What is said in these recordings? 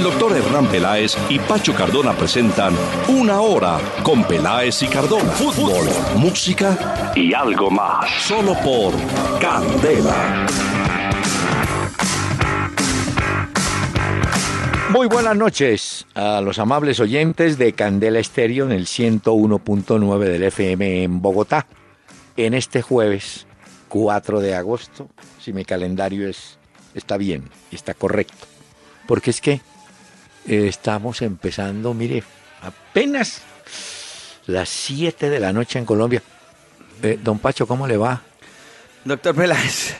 El doctor Hernán Peláez y Pacho Cardona presentan Una Hora con Peláez y Cardona. Fútbol, música y algo más. Solo por Candela. Muy buenas noches a los amables oyentes de Candela Estéreo en el 101.9 del FM en Bogotá. En este jueves 4 de agosto, si mi calendario es, está bien, está correcto. Porque es que eh, estamos empezando, mire, apenas las 7 de la noche en Colombia. Eh, don Pacho, ¿cómo le va? Doctor Peláez,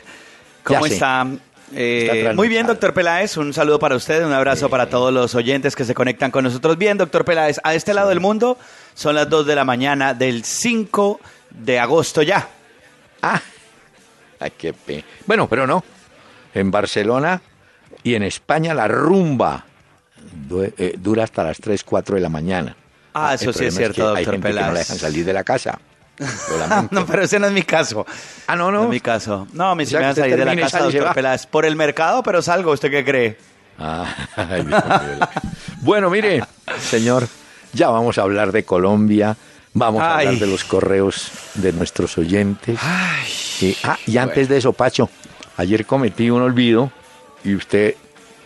¿cómo está? Eh, muy bien, doctor Peláez. Un saludo para usted, un abrazo para todos los oyentes que se conectan con nosotros. Bien, doctor Peláez, a este lado del mundo son las 2 de la mañana del 5 de agosto ya. Ah, ay, qué pe... Bueno, pero no. En Barcelona y en España la rumba eh, dura hasta las 3, 4 de la mañana. Ah, eso sí es cierto, que Hay doctor gente que no la dejan salir de la casa. No, pero ese no es mi caso. Ah, no, No no. es mi caso. No, a mí sí me van a salir de la casa, doctor. Peláez. Por el mercado, pero salgo. ¿Usted qué cree? Ah, ay, bueno, mire, señor, ya vamos a hablar de Colombia, vamos a Ay. hablar de los correos de nuestros oyentes. Y, ah, y antes de eso, Pacho, ayer cometí un olvido y usted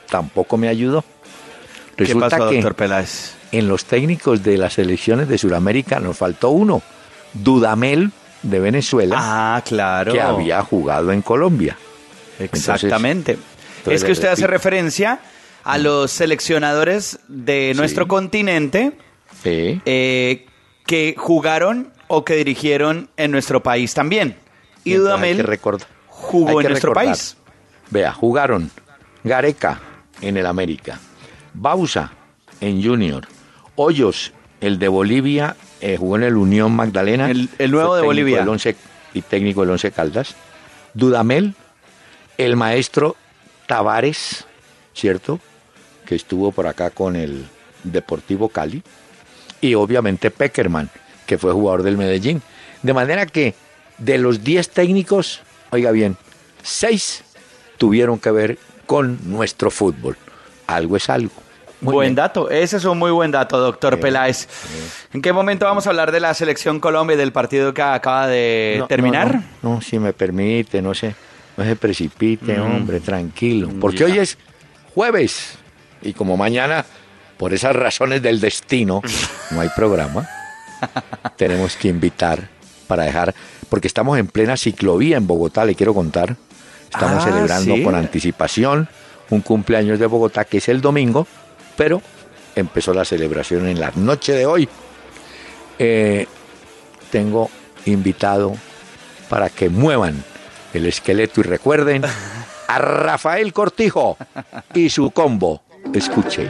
tampoco me ayudó. ¿Qué Resulta pasó, que doctor Peláez? en los técnicos de las selecciones de Sudamérica nos faltó uno, Dudamel de Venezuela, Ah, claro. que había jugado en Colombia. Exactamente. entonces es que usted hace referencia a los seleccionadores de Sí. nuestro continente Sí. eh, que jugaron o que dirigieron en nuestro país también. Y Dudamel jugó en nuestro recordar. país. Vea, jugaron Gareca en el América, Bausa en Junior, Hoyos, el de Bolivia, eh, jugó en el Unión Magdalena. El- el nuevo de Bolivia. del Once- y técnico del Once Caldas. Dudamel, el maestro Tavares, ¿cierto? Que estuvo por acá con el Deportivo Cali. Y obviamente Peckerman, que fue jugador del Medellín. De manera que de los 10 técnicos, oiga bien, 6 tuvieron que ver con nuestro fútbol. Algo es algo. Muy buen bien. dato, ese es un muy buen dato, doctor Peláez. ¿En qué momento vamos a hablar de la selección Colombia y del partido que acaba de No, terminar? No, no, no, si me permite, no se, no se precipite, hombre, tranquilo. Porque ya. hoy es jueves y como mañana, por esas razones del destino, no hay programa, tenemos que invitar para dejar, porque estamos en plena ciclovía en Bogotá, le quiero contar. Estamos Ah, celebrando ¿sí? con anticipación un cumpleaños de Bogotá que es el domingo, pero empezó la celebración en la noche de hoy. Eh, tengo invitado para que muevan el esqueleto y recuerden a Rafael Cortijo y su combo. Escuche.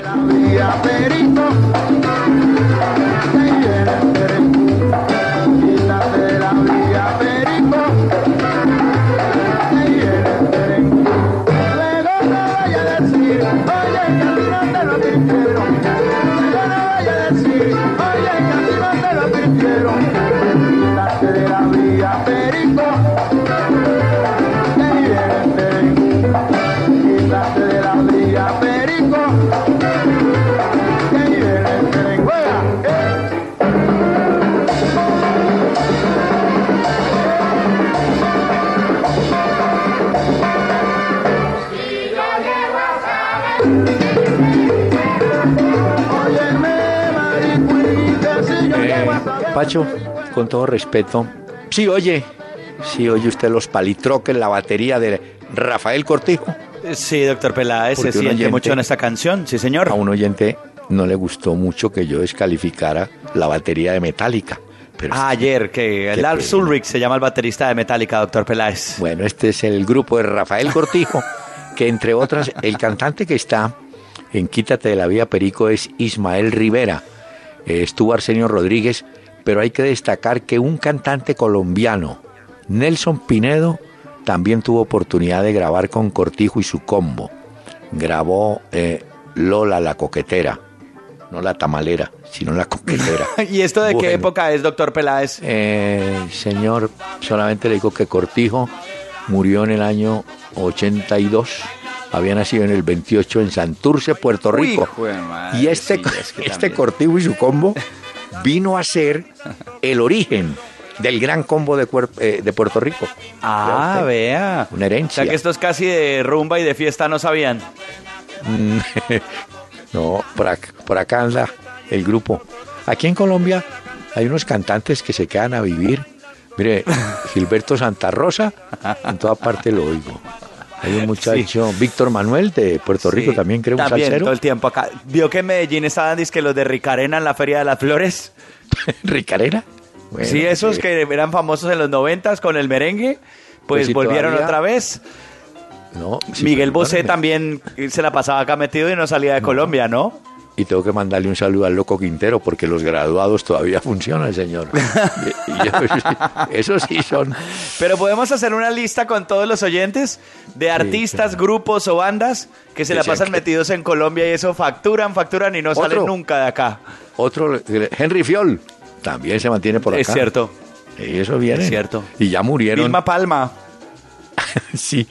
Pacho, con todo respeto, sí oye, sí oye usted los palitroques, la batería de Rafael Cortijo. Sí, doctor Peláez, Porque se siente oyente- mucho en esta canción, sí señor. A un oyente no le gustó mucho que yo descalificara la batería de Metallica. Pero Ah, ayer, que Lars. Ulrich se llama el baterista de Metallica, doctor Peláez. Bueno, este es el grupo de Rafael Cortijo, que entre otras, el cantante que está en Quítate de la Vía Perico es Ismael Rivera. Eh, estuvo Arsenio Rodríguez, pero hay que destacar que un cantante colombiano, Nelson Pinedo, también tuvo oportunidad de grabar con Cortijo y su combo. Grabó eh, Lola la coquetera, no la tamalera, sino la coquetera. ¿Y esto de qué época es, doctor Peláez? Eh, señor, solamente le digo que Cortijo murió en el año 82. Había nacido en el 28 en Santurce, Puerto Rico. y este, este Cortijo y su combo vino a ser el origen del gran combo de, eh, de Puerto Rico. Ah, vea. Una herencia. O sea que esto es casi de rumba y de fiesta, ¿no sabían? no, por acá, por acá anda el grupo. Aquí en Colombia hay unos cantantes que se quedan a vivir. Mire, Gilberto Santa Rosa, en toda parte lo oigo. Hay un muchacho, Víctor Manuel de Puerto Rico, también creo un también, todo el tiempo acá. ¿Vio que en Medellín estaban que los de Ricarena en la Feria de las Flores? ¿Ricarena? sí, esos que eran famosos en los noventas con el merengue, pues, pues volvieron otra vez. No, Miguel Bosé también se la pasaba acá metido y no salía de Colombia, ¿no? Y tengo que mandarle un saludo al loco Quintero porque los graduados todavía funcionan, señor. Eso sí son. Pero podemos hacer una lista con todos los oyentes de artistas, grupos o bandas que se la pasan metidos en Colombia y eso facturan, facturan y no salen nunca de acá. Otro, Henry Fiol, también se mantiene por acá. Es cierto. Y eso viene. Es cierto. Y ya murieron. Vilma Palma. sí.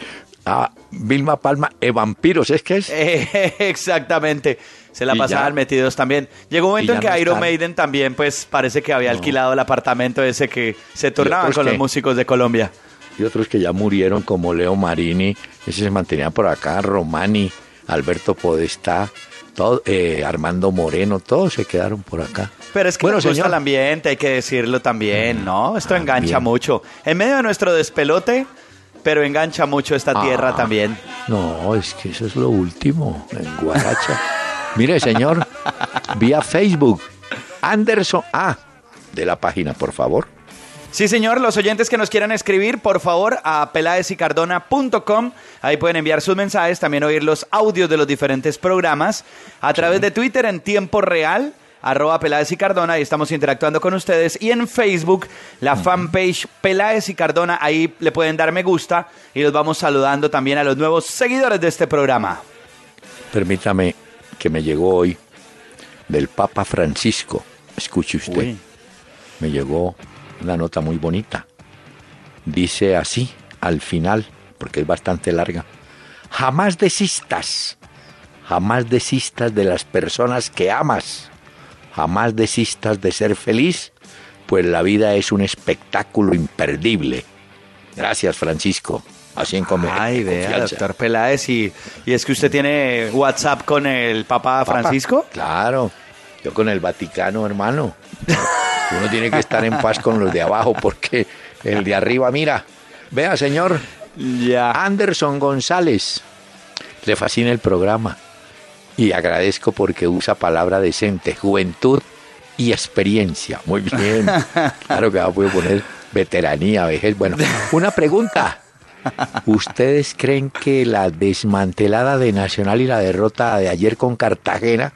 Ah, Vilma Palma, e vampiros, ¿es que es? exactamente. Se la pasaban metidos también. Llegó un momento en que Iron Maiden también, pues parece que había alquilado el apartamento ese que se turnaban con los músicos de Colombia. Y otros que ya murieron, como Leo Marini, ese se mantenía por acá, Romani, Alberto Podestá, todo, eh, Armando Moreno, todos se quedaron por acá. Pero es que bueno, nos gusta el ambiente, hay que decirlo también, ¿no? Esto engancha mucho. En medio de nuestro despelote, pero engancha mucho esta tierra ah, también. No, es que eso es lo último, en Guaracha. Mire, señor, vía Facebook, Anderson A, de la página, por favor. Sí, señor, los oyentes que nos quieran escribir, por favor, a peladesicardona.com. Ahí pueden enviar sus mensajes, también oír los audios de los diferentes programas. A través de Twitter en tiempo real, arroba Peláez y Cardona, ahí estamos interactuando con ustedes. Y en Facebook, la fanpage Peláez y Cardona, ahí le pueden dar me gusta y los vamos saludando también a los nuevos seguidores de este programa. Permítame que me llegó hoy del Papa Francisco. Escuche usted. Me llegó una nota muy bonita. Dice así, al final, porque es bastante larga, jamás desistas, jamás desistas de las personas que amas, jamás desistas de ser feliz, pues la vida es un espectáculo imperdible. Gracias, Francisco. Así en como Ay, vea, doctor Peláez, y, y, es que usted tiene WhatsApp con el Papa Francisco. Claro, yo con el Vaticano, hermano. Uno tiene que estar en paz con los de abajo porque el de arriba, mira, vea señor, ya. Anderson González, le fascina el programa y agradezco porque usa palabra decente, juventud y experiencia. Muy bien, claro que va a poder poner veteranía, vejez. Bueno, una pregunta. ¿Ustedes creen que la desmantelada de Nacional y la derrota de ayer con Cartagena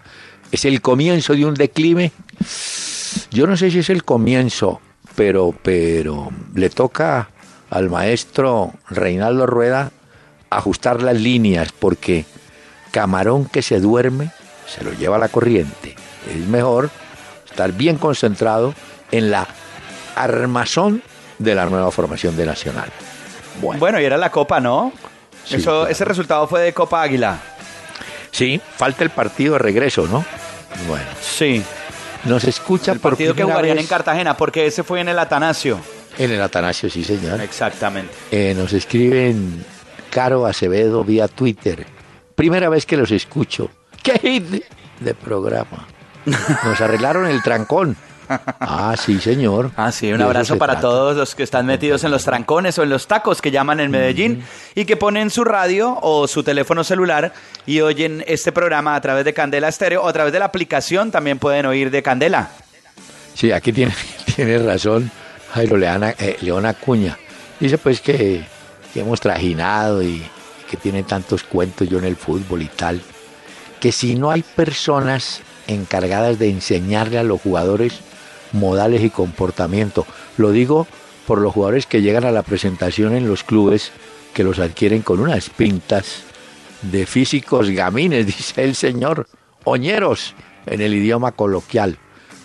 es el comienzo de un declive? Yo no sé si es el comienzo, pero, pero le toca al maestro Reinaldo Rueda ajustar las líneas porque camarón que se duerme se lo lleva la corriente. Es mejor estar bien concentrado en la armazón de la nueva formación de Nacional. Bueno, y era la Copa, ¿no? Eso, Ese resultado fue de Copa Águila. Sí, falta el partido de regreso, ¿no? Bueno. Sí. Nos escucha el partido que jugarían en Cartagena, porque ese fue en el Atanasio. En el Atanasio, sí, señor. Exactamente. Eh, nos escriben Caro Acevedo vía Twitter. Primera vez que los escucho. ¡Qué hit de programa! Nos arreglaron el trancón. Ah, sí, señor. Ah, sí, un abrazo para todos los que están metidos en los trancones o en los tacos que llaman en Medellín y que ponen su radio o su teléfono celular y oyen este programa a través de Candela Estéreo o a través de la aplicación también pueden oír de Candela. Sí, aquí tiene, tiene razón Jairo Leona, eh, León Acuña. Dice pues que, que hemos trajinado y que tiene tantos cuentos yo en el fútbol y tal, que si no hay personas encargadas de enseñarle a los jugadores modales y comportamiento. Lo digo por los jugadores que llegan a la presentación en los clubes, que los adquieren con unas pintas de físicos gamines, dice el señor, oñeros en el idioma coloquial.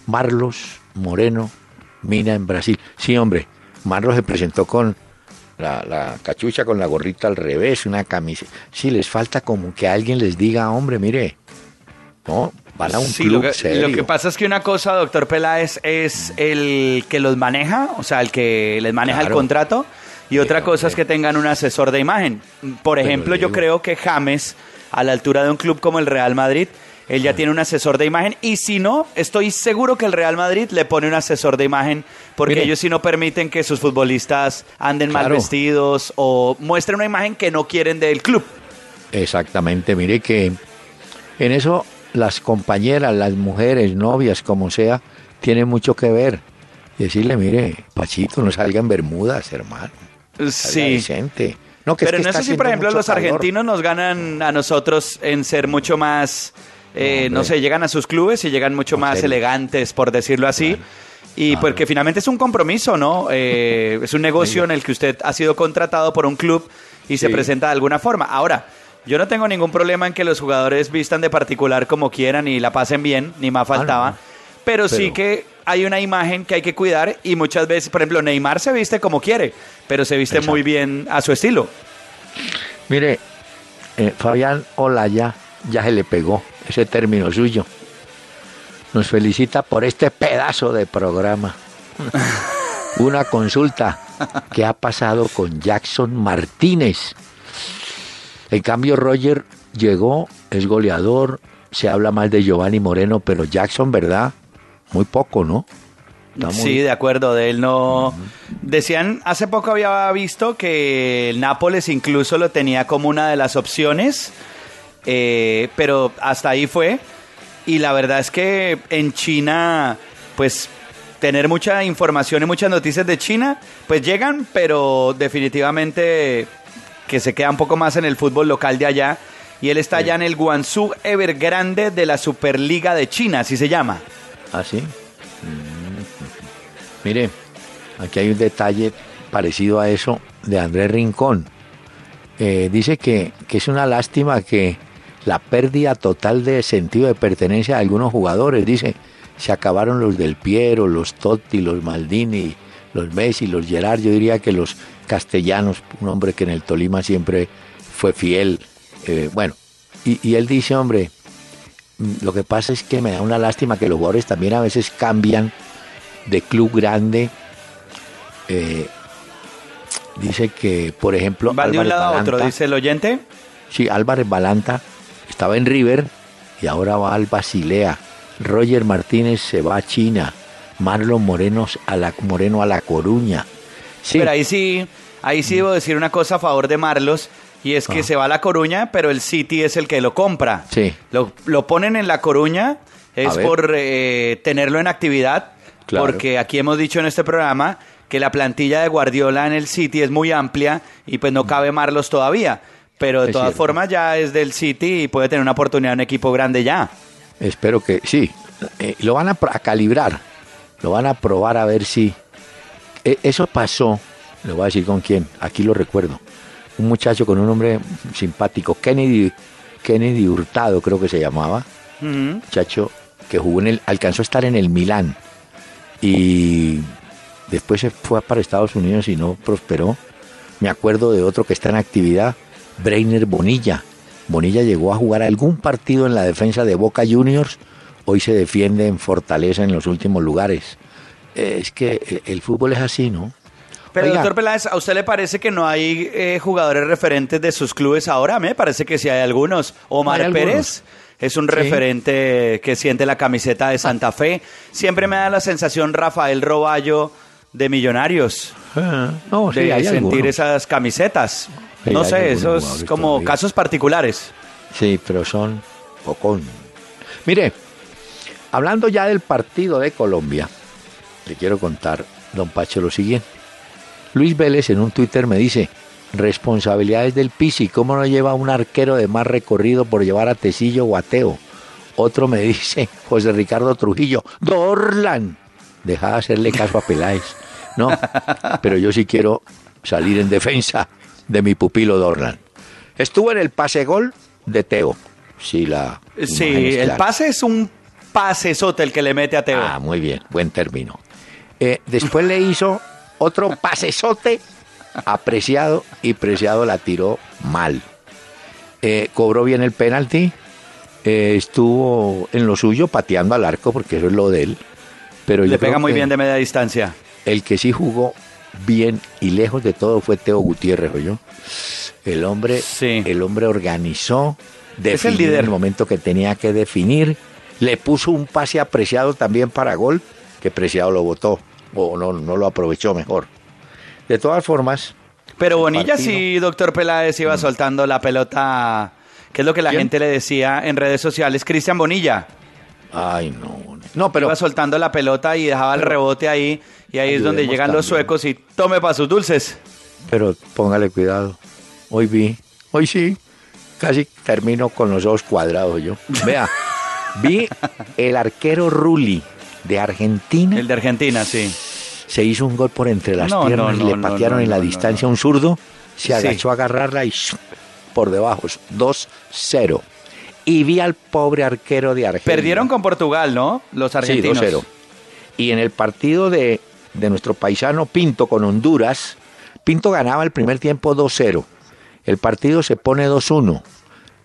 Marlos Moreno Mina en Brasil. Sí, hombre, Marlos se presentó con la, cachucha con la gorrita al revés, una camisa. Sí, les falta como que alguien les diga, hombre, mire, no, van a un club lo que, serio. Lo que pasa es que una cosa, doctor Peláez, es el que los maneja, o sea, el que les maneja el contrato, y otra cosa es que tengan un asesor de imagen. Por ejemplo, yo creo que James, a la altura de un club como el Real Madrid, él ya tiene un asesor de imagen y si no, estoy seguro que el Real Madrid le pone un asesor de imagen porque ellos si no permiten que sus futbolistas anden mal vestidos o muestren una imagen que no quieren del club. Exactamente, mire que en eso las compañeras, las mujeres, novias, como sea, tienen mucho que ver. Y decirle, mire, Pachito, no salga en Bermudas, hermano. Sí. No, que Pero no sé si, por ejemplo, los argentinos nos ganan a nosotros en ser mucho más eh, no, sé, llegan a sus clubes y llegan mucho más elegantes, por decirlo así. Y porque finalmente es un compromiso, ¿no? Eh, es un negocio en el que usted ha sido contratado por un club y se presenta de alguna forma. Ahora, yo no tengo ningún problema en que los jugadores vistan de particular como quieran y la pasen bien, ni más ah, faltaba. pero, sí que hay una imagen que hay que cuidar y muchas veces, por ejemplo, Neymar se viste como quiere, pero se viste muy bien a su estilo. Mire, eh, Fabián Olaya ya se le pegó ese término suyo. Nos felicita por este pedazo de programa. Una consulta que ha pasado con Jackson Martínez. En cambio, Roger llegó, es goleador, se habla mal de Giovanni Moreno, pero Jackson, ¿verdad? Muy poco, ¿no? Sí, de acuerdo, de él no... Decían, hace poco había visto que el Nápoles incluso lo tenía como una de las opciones eh, pero hasta ahí fue. Y la verdad es que en China, pues tener mucha información y muchas noticias de China, pues llegan, pero definitivamente que se queda un poco más en el fútbol local de allá. Y él está allá en el Guangzhou Evergrande de la Superliga de China, así se llama. ¿Ah, sí? Mm. Mire, aquí hay un detalle parecido a eso de Andrés Rincón. Eh, dice que, que es una lástima que la pérdida total de sentido de pertenencia de algunos jugadores. Dice, se acabaron los del Piero, los Totti, los Maldini, los Messi, los Gerard. Yo diría que los castellanos, un hombre que en el Tolima siempre fue fiel. Eh, bueno, y, él dice, hombre, mm, lo que pasa es que me da una lástima que los jugadores también a veces cambian de club grande. Eh, dice que, por ejemplo... ¿Va de un lado a otro, dice el oyente? Sí, Álvarez Balanta estaba en River y ahora va al Basilea. Roger Martínez se va a China. Marlon Morenos a la, Moreno a La Coruña. Sí. Pero ahí sí, ahí sí debo decir una cosa a favor de Marlos. Y es que ah. se va a La Coruña, pero el City es el que lo compra. Sí. Lo, lo ponen en La Coruña, es por eh, tenerlo en actividad. Porque aquí hemos dicho en este programa que la plantilla de Guardiola en el City es muy amplia y pues no cabe Marlos todavía. Pero de todas formas ya es del City y puede tener una oportunidad en un equipo grande ya. Espero que sí. Eh, lo van a, calibrar, lo van a probar a ver si... E, eso pasó, le voy a decir con quién, aquí lo recuerdo. Un muchacho con un nombre simpático, Kennedy, Kennedy Hurtado creo que se llamaba. Muchacho que jugó en el, alcanzó a estar en el Milán y después se fue para Estados Unidos y no prosperó. Me acuerdo de otro que está en actividad, Breiner Bonilla. Bonilla llegó a jugar algún partido en la defensa de Boca Juniors, hoy se defiende en Fortaleza en los últimos lugares. Eh, es que el fútbol es así, ¿no? Pero doctor Peláez, ¿a usted le parece que no hay eh, jugadores referentes de sus clubes ahora? Me parece que sí hay algunos. Omar Pérez es un referente que siente la camiseta de Santa Fe. Siempre me da la sensación Rafael Roballo de Millonarios. Ah, no, sí, de sentir esas camisetas no sé, esos como casos particulares. Sí, pero son poco. Mire, hablando ya del partido de Colombia, le quiero contar, don Pacho, lo siguiente. Luis Vélez en un Twitter me dice, responsabilidades del Pisi, ¿cómo no lleva un arquero de más recorrido por llevar a Tecillo o Otro me dice, José Ricardo Trujillo, Dorlan, deja de hacerle caso a Peláez. No, pero yo sí quiero salir en defensa de mi pupilo Dorlan. Estuvo en el pase gol de Teo. Sí, la. Sí, el pase es un pasesote el que le mete a Teo. Ah, muy bien, buen término. Eh, después le hizo otro pasesote apreciado y Preciado la tiró mal. Eh, cobró bien el penalti, eh, estuvo en lo suyo pateando al arco porque eso es lo de él. Pero Le pega muy bien de media distancia. El que sí jugó bien y lejos de todo fue Teo Gutiérrez, yo. El hombre, el hombre organizó, definió en el momento que tenía que definir, le puso un pase apreciado también para gol, que Preciado lo votó, o no, no lo aprovechó mejor. De todas formas. Pero Bonilla sí, doctor Peláez, iba mm. soltando la pelota, que es lo que la gente le decía en redes sociales. Cristian Bonilla. Ay, no. No, pero. Iba soltando la pelota y dejaba el rebote ahí. Y ahí es donde llegan los suecos y tome para sus dulces. Pero póngale cuidado. Hoy vi, hoy sí, casi termino con los ojos cuadrados yo. Vea, vi el arquero Rulli de Argentina. El de Argentina, sí. Se hizo un gol por entre las piernas y le patearon en la distancia un zurdo. Se agachó a agarrarla y por debajo, 2-0. Y vi al pobre arquero de Argentina. Perdieron con Portugal, ¿no? Los argentinos. Sí, 2-0. Y en el partido de de nuestro paisano Pinto con Honduras, Pinto ganaba el primer tiempo 2-0. El partido se pone 2-1.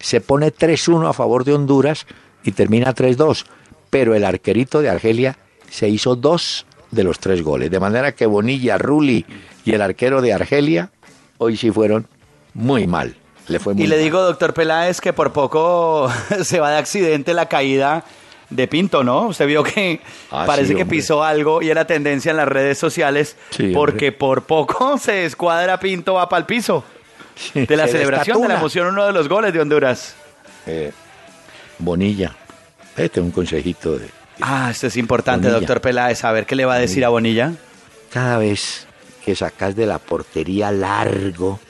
Se pone 3-1 a favor de Honduras y termina 3-2. Pero el arquerito de Argelia se hizo dos de los tres goles. De manera que Bonilla, Rulli y el arquero de Argelia hoy sí fueron muy mal. Le fue muy y le digo, doctor Peláez, que por poco se va de accidente la caída de Pinto, ¿no? Usted vio que ah, parece que pisó algo y era tendencia en las redes sociales porque por poco se escuadra Pinto va para el piso. de la celebración de la emoción, uno de los goles de Honduras. Eh, Bonilla, este es un consejito de... Ah, esto es importante, doctor Peláez, a ver qué le va a decir a Bonilla. Cada vez que sacas de la portería largo,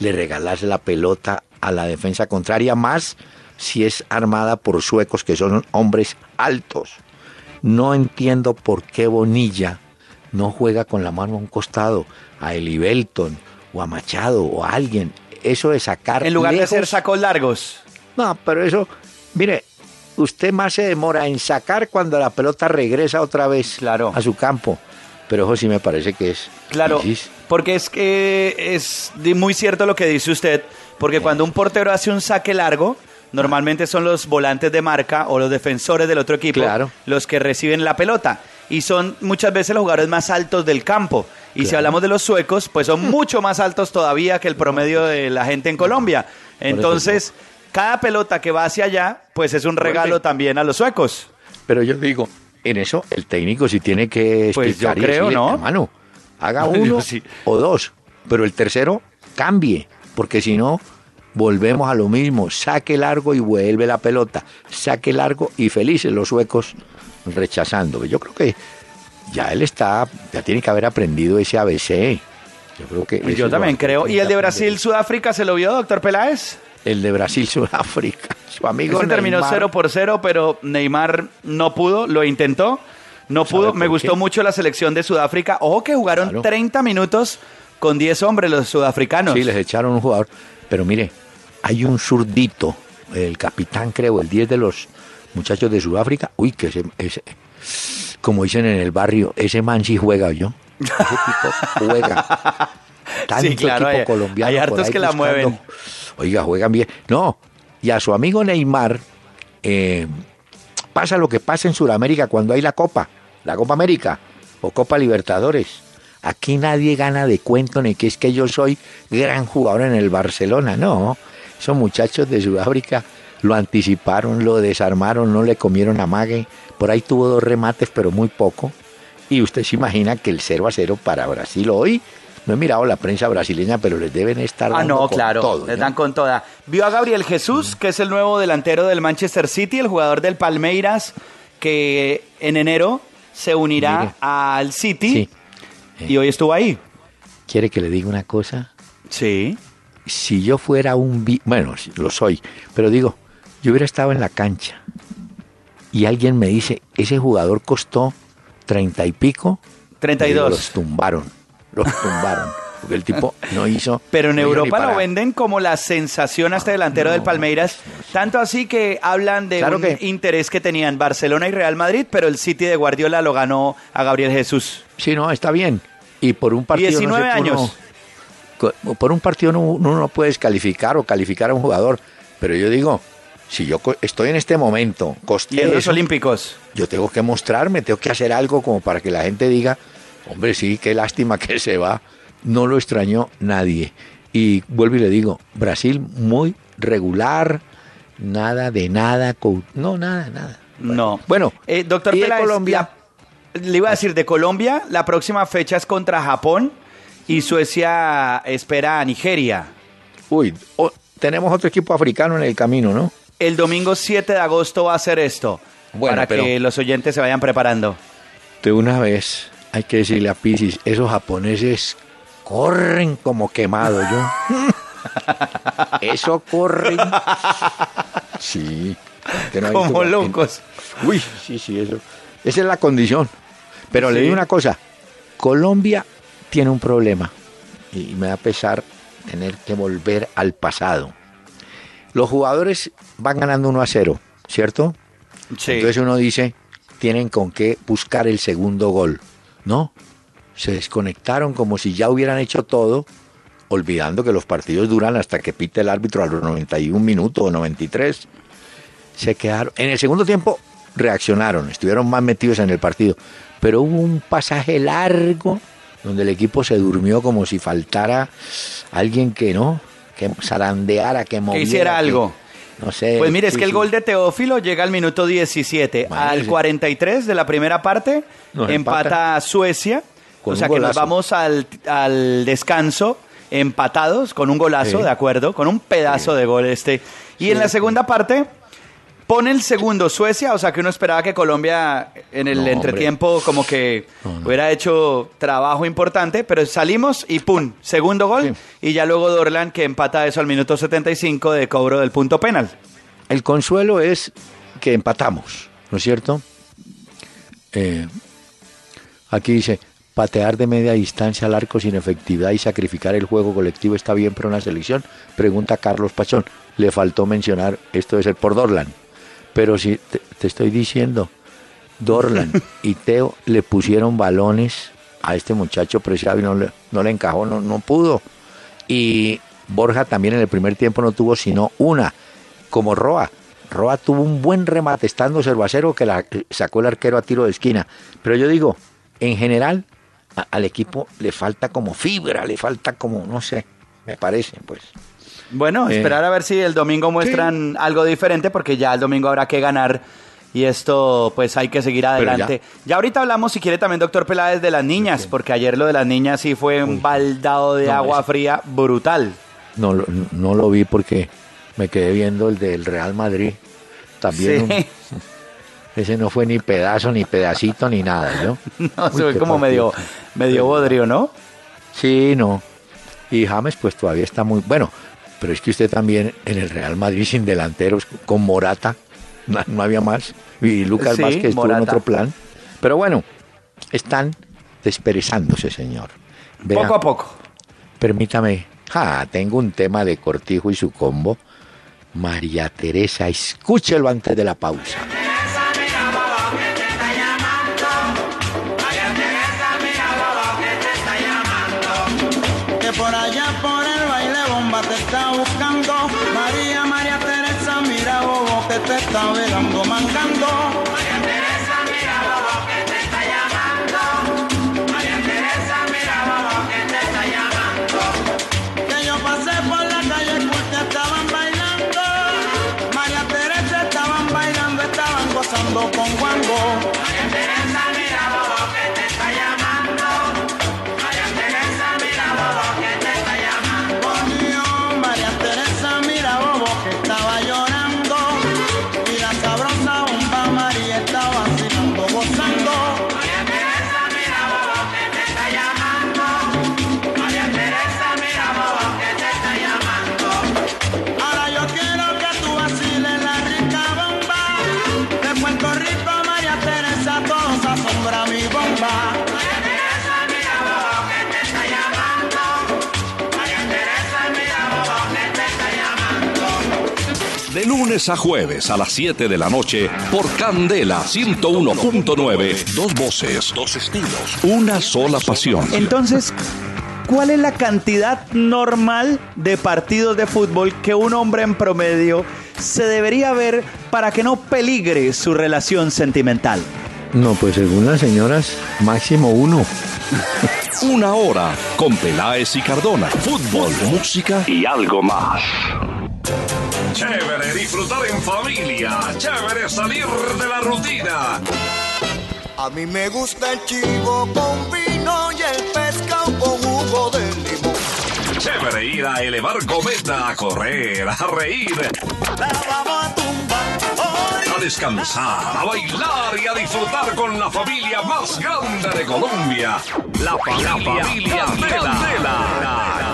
le regalas la pelota a la defensa contraria más si es armada por suecos que son hombres altos. No entiendo por qué Bonilla no juega con la mano a un costado, a Eli Belton o a Machado o a alguien. Eso de sacar. En lugar de hacer sacos largos. No, pero eso, mire, usted más se demora en sacar cuando la pelota regresa otra vez claro. a su campo. Pero eso sí me parece que es. Claro, porque es que es muy cierto lo que dice usted, porque cuando un portero hace un saque largo, normalmente son los volantes de marca o los defensores del otro equipo los que reciben la pelota. Y son muchas veces los jugadores más altos del campo. Y si hablamos de los suecos, pues son mucho más altos todavía que el promedio de la gente en Colombia. Entonces, cada pelota que va hacia allá, pues es un regalo también a los suecos. Pero yo digo, en eso el técnico si tiene que pues yo creo, ¿no? Hermano, haga uno o dos, pero el tercero cambie, porque si no volvemos a lo mismo, saque largo y vuelve la pelota, saque largo y felices los suecos rechazando. Yo creo que ya él está, ya tiene que haber aprendido ese ABC. Yo creo que yo también creo. ¿Y el de Brasil Sudáfrica se lo vio, doctor Peláez? El de Brasil Sudáfrica, su amigo Ese terminó 0 por 0, pero Neymar no pudo, lo intentó, no pudo. Me gustó mucho la selección de Sudáfrica. Ojo que jugaron 30 minutos con 10 hombres los sudafricanos. Sí, les echaron un jugador. Pero mire, hay un zurdito, el capitán creo, el 10 de los muchachos de Sudáfrica, uy, que ese, como dicen en el barrio, ese man sí juega yo. Ese tipo juega. Tanto sí, claro, equipo hay, colombiano. Hay hartos que la mueven. Oiga, juegan bien. No, y a su amigo Neymar, eh, pasa lo que pasa en Sudamérica cuando hay la Copa, la Copa América o Copa Libertadores. Aquí nadie gana de cuento ni que es que yo soy gran jugador en el Barcelona, no. Esos muchachos de Sudáfrica lo anticiparon, lo desarmaron, no le comieron amague. Por ahí tuvo dos remates, pero muy poco. Y usted se imagina que el 0 a 0 para Brasil hoy. No he mirado la prensa brasileña, pero les deben estar ah, dando ah, no, claro, todo. Les dan con toda. Vio a Gabriel Jesús, que es el nuevo delantero del Manchester City, el jugador del Palmeiras, que en enero se unirá al City. Y hoy estuvo ahí. ¿Quiere que le diga una cosa? Sí si yo fuera un... Bueno, lo soy, pero digo, yo hubiera estado en la cancha y alguien me dice, ese jugador costó treinta y pico. Treinta y dos. Los tumbaron, los tumbaron. Porque el tipo no hizo. Pero en no Europa lo venden como la sensación hasta delantero del Palmeiras. Tanto así que hablan de Claro un que- interés que tenían Barcelona y Real Madrid, pero el City de Guardiola lo ganó a Gabriel Jesús. Sí, no, está bien. Y por un partido. no se 19 pudo- años. co- por un partido no, uno no puedes calificar o calificar a un jugador. Pero yo digo, si yo estoy en este momento, Y costeé en los Olímpicos. yo tengo que mostrarme, tengo que hacer algo como para que la gente diga, hombre, sí, qué lástima que se va. No lo extrañó nadie. Y vuelvo y le digo, Brasil muy regular, nada de nada, no, nada, nada. No. Bueno, Eh, doctor y de Peláez, Colombia. la- le iba a decir, de Colombia, la próxima fecha es contra Japón y Suecia espera a Nigeria. Uy, tenemos otro equipo africano en el camino, ¿no? El domingo 7 de agosto va a ser esto. Bueno, para pero- que los oyentes se vayan preparando. De una vez hay que decirle a Pisis, esos japoneses corren como quemados, yo. Eso corren. Sí. No Como en- locos. Uy, sí, sí, eso. Esa es la condición. Pero le digo una cosa, Colombia tiene un problema y me da pesar tener que volver al pasado. Los jugadores van ganando 1 a 0, ¿cierto? Sí. Entonces uno dice, tienen con qué buscar el segundo gol. No, se desconectaron como si ya hubieran hecho todo, olvidando que los partidos duran hasta que pite el árbitro a los 91 minutos o 93. Se quedaron. En el segundo tiempo reaccionaron, estuvieron más metidos en el partido, pero hubo un pasaje largo donde el equipo se durmió como si faltara alguien que no, que zarandeara, que moviera. hiciera que- algo. No sé. Pues mire, es sí, que el sí. gol de Teófilo llega al minuto 17. Imagínese. Al 43 de la primera parte Nos empata Suecia. Con o sea que nos vamos al, al descanso empatados con un golazo, Sí. de acuerdo, con un pedazo de gol este. Y en la segunda parte pone el segundo Suecia, o sea que uno esperaba que Colombia en el No, entretiempo como que No, no. hubiera hecho trabajo importante, pero salimos y ¡pum! Segundo gol y ya luego Dorlan que empata eso al minuto 75 de cobro del punto penal. El consuelo es que empatamos, ¿no es cierto? Eh, aquí dice, patear de media distancia al arco sin efectividad y sacrificar el juego colectivo está bien para una selección, pregunta Carlos Pachón. Le faltó mencionar, esto debe ser por Dorlan. Pero si te, te estoy diciendo, Dorlan y Teo le pusieron balones a este muchacho preciado y no le, no le encajó, no, no pudo. Y Borja también en el primer tiempo no tuvo sino una, como Roa. Roa tuvo un buen remate estando cervacero que la sacó el arquero a tiro de esquina. Pero yo digo, en general, a- al equipo le falta como fibra, le falta como, no sé, me parece, pues. Bueno, Eh, esperar a ver si el domingo muestran algo diferente, porque ya el domingo habrá que ganar y esto pues hay que seguir adelante. Ya. ahorita hablamos, si quiere también, doctor Peláez, de las niñas, porque ayer lo de las niñas sí fue un baldado de No, agua es- fría brutal. No, lo- no lo vi porque me quedé viendo el del Real Madrid. También Sí. un- ese no fue ni pedazo, ni pedacito, ni nada, ¿no? No, se ve como medio, medio bodrio, ¿no? Sí, no. Y James pues todavía está muy bueno. Pero es que usted también en el Real Madrid sin delanteros, con Morata, no, no había más. Y Lucas Sí, Vázquez estuvo en otro plan. Pero bueno, están desperezándose, señor. Vea, Poco a poco. Permítame. Ah, tengo un tema de Cortijo y su combo. María Teresa, escúchelo antes de la pausa. Estaban gozando lunes a jueves a las 7 de la noche por Candela 101.9. Dos voces, dos estilos, una sola pasión. Entonces, ¿cuál es la cantidad normal de partidos de fútbol que un hombre en promedio se debería ver para que no peligre su relación sentimental? No, pues según las señoras, máximo uno. Una hora con Peláez y Cardona. Fútbol, música y algo más. Chévere disfrutar en familia. Chévere salir de la rutina. A mí me gusta el chivo con vino y el pescado con jugo de limón. Chévere ir a elevar cometa, a correr, a reír, La vamos a tumbar hoy. a descansar, a bailar y a disfrutar con la familia más grande de Colombia. La familia, Candela.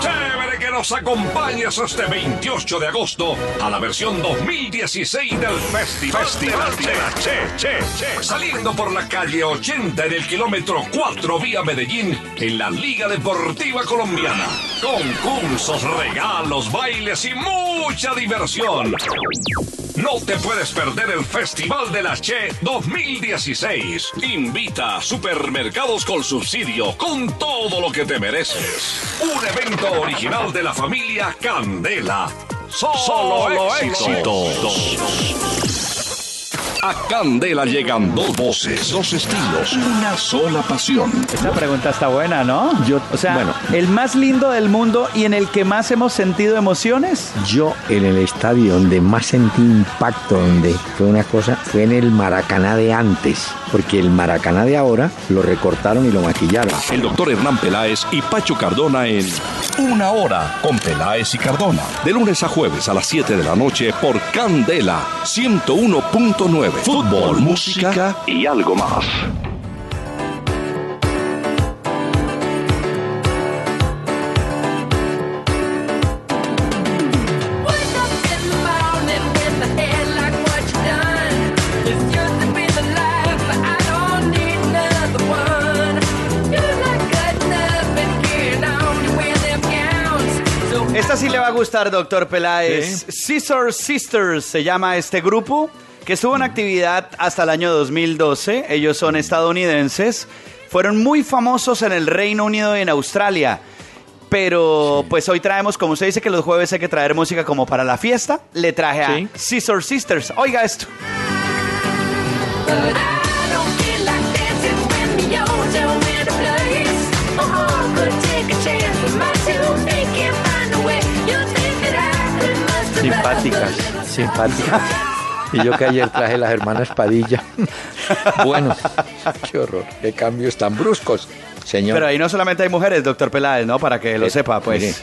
Chévere que nos acompañes este 28 de agosto a la versión 2016 del Festival, Festival de la Che, Che, Che. Saliendo por la calle 80 en el kilómetro 4 vía Medellín en la Liga Deportiva Colombiana. Concursos, regalos, bailes y mucha diversión. No te puedes perder el Festival de la Che 2016. Invita a Supermercados con Subsidio con todo lo que te mereces. Un evento original de la familia Candela. Solo, éxitos. A Candela llegan dos voces, dos estilos, una sola pasión. Esta pregunta está buena, ¿no? Yo- o sea, bueno. el más lindo del mundo y en el que más hemos sentido emociones. Yo en el estadio donde más sentí impacto, donde fue una cosa, fue en el Maracaná de antes, porque el Maracaná de ahora lo recortaron y lo maquillaron. El doctor Hernán Peláez y Pacho Cardona en Una hora con Peláez y Cardona. De lunes a jueves a las 7 de la noche por Candela 101.9. Fútbol, música y algo más. Esta sí le va a gustar, doctor Peláez. Scissor Sisters se llama este grupo que estuvo en actividad hasta el año 2012. Ellos son estadounidenses. Fueron muy famosos en el Reino Unido y en Australia. Pero pues hoy traemos, como usted dice que los jueves hay que traer música como para la fiesta, le traje Sí. a Scissor Sisters. Oiga esto. Simpáticas, simpáticas. Y yo que ayer traje las hermanas Padilla. Bueno, qué horror, qué cambios tan bruscos. Señor, Pero ahí no solamente hay mujeres, doctor Peláez, ¿no? Para que lo Eh, sepa, pues. mire,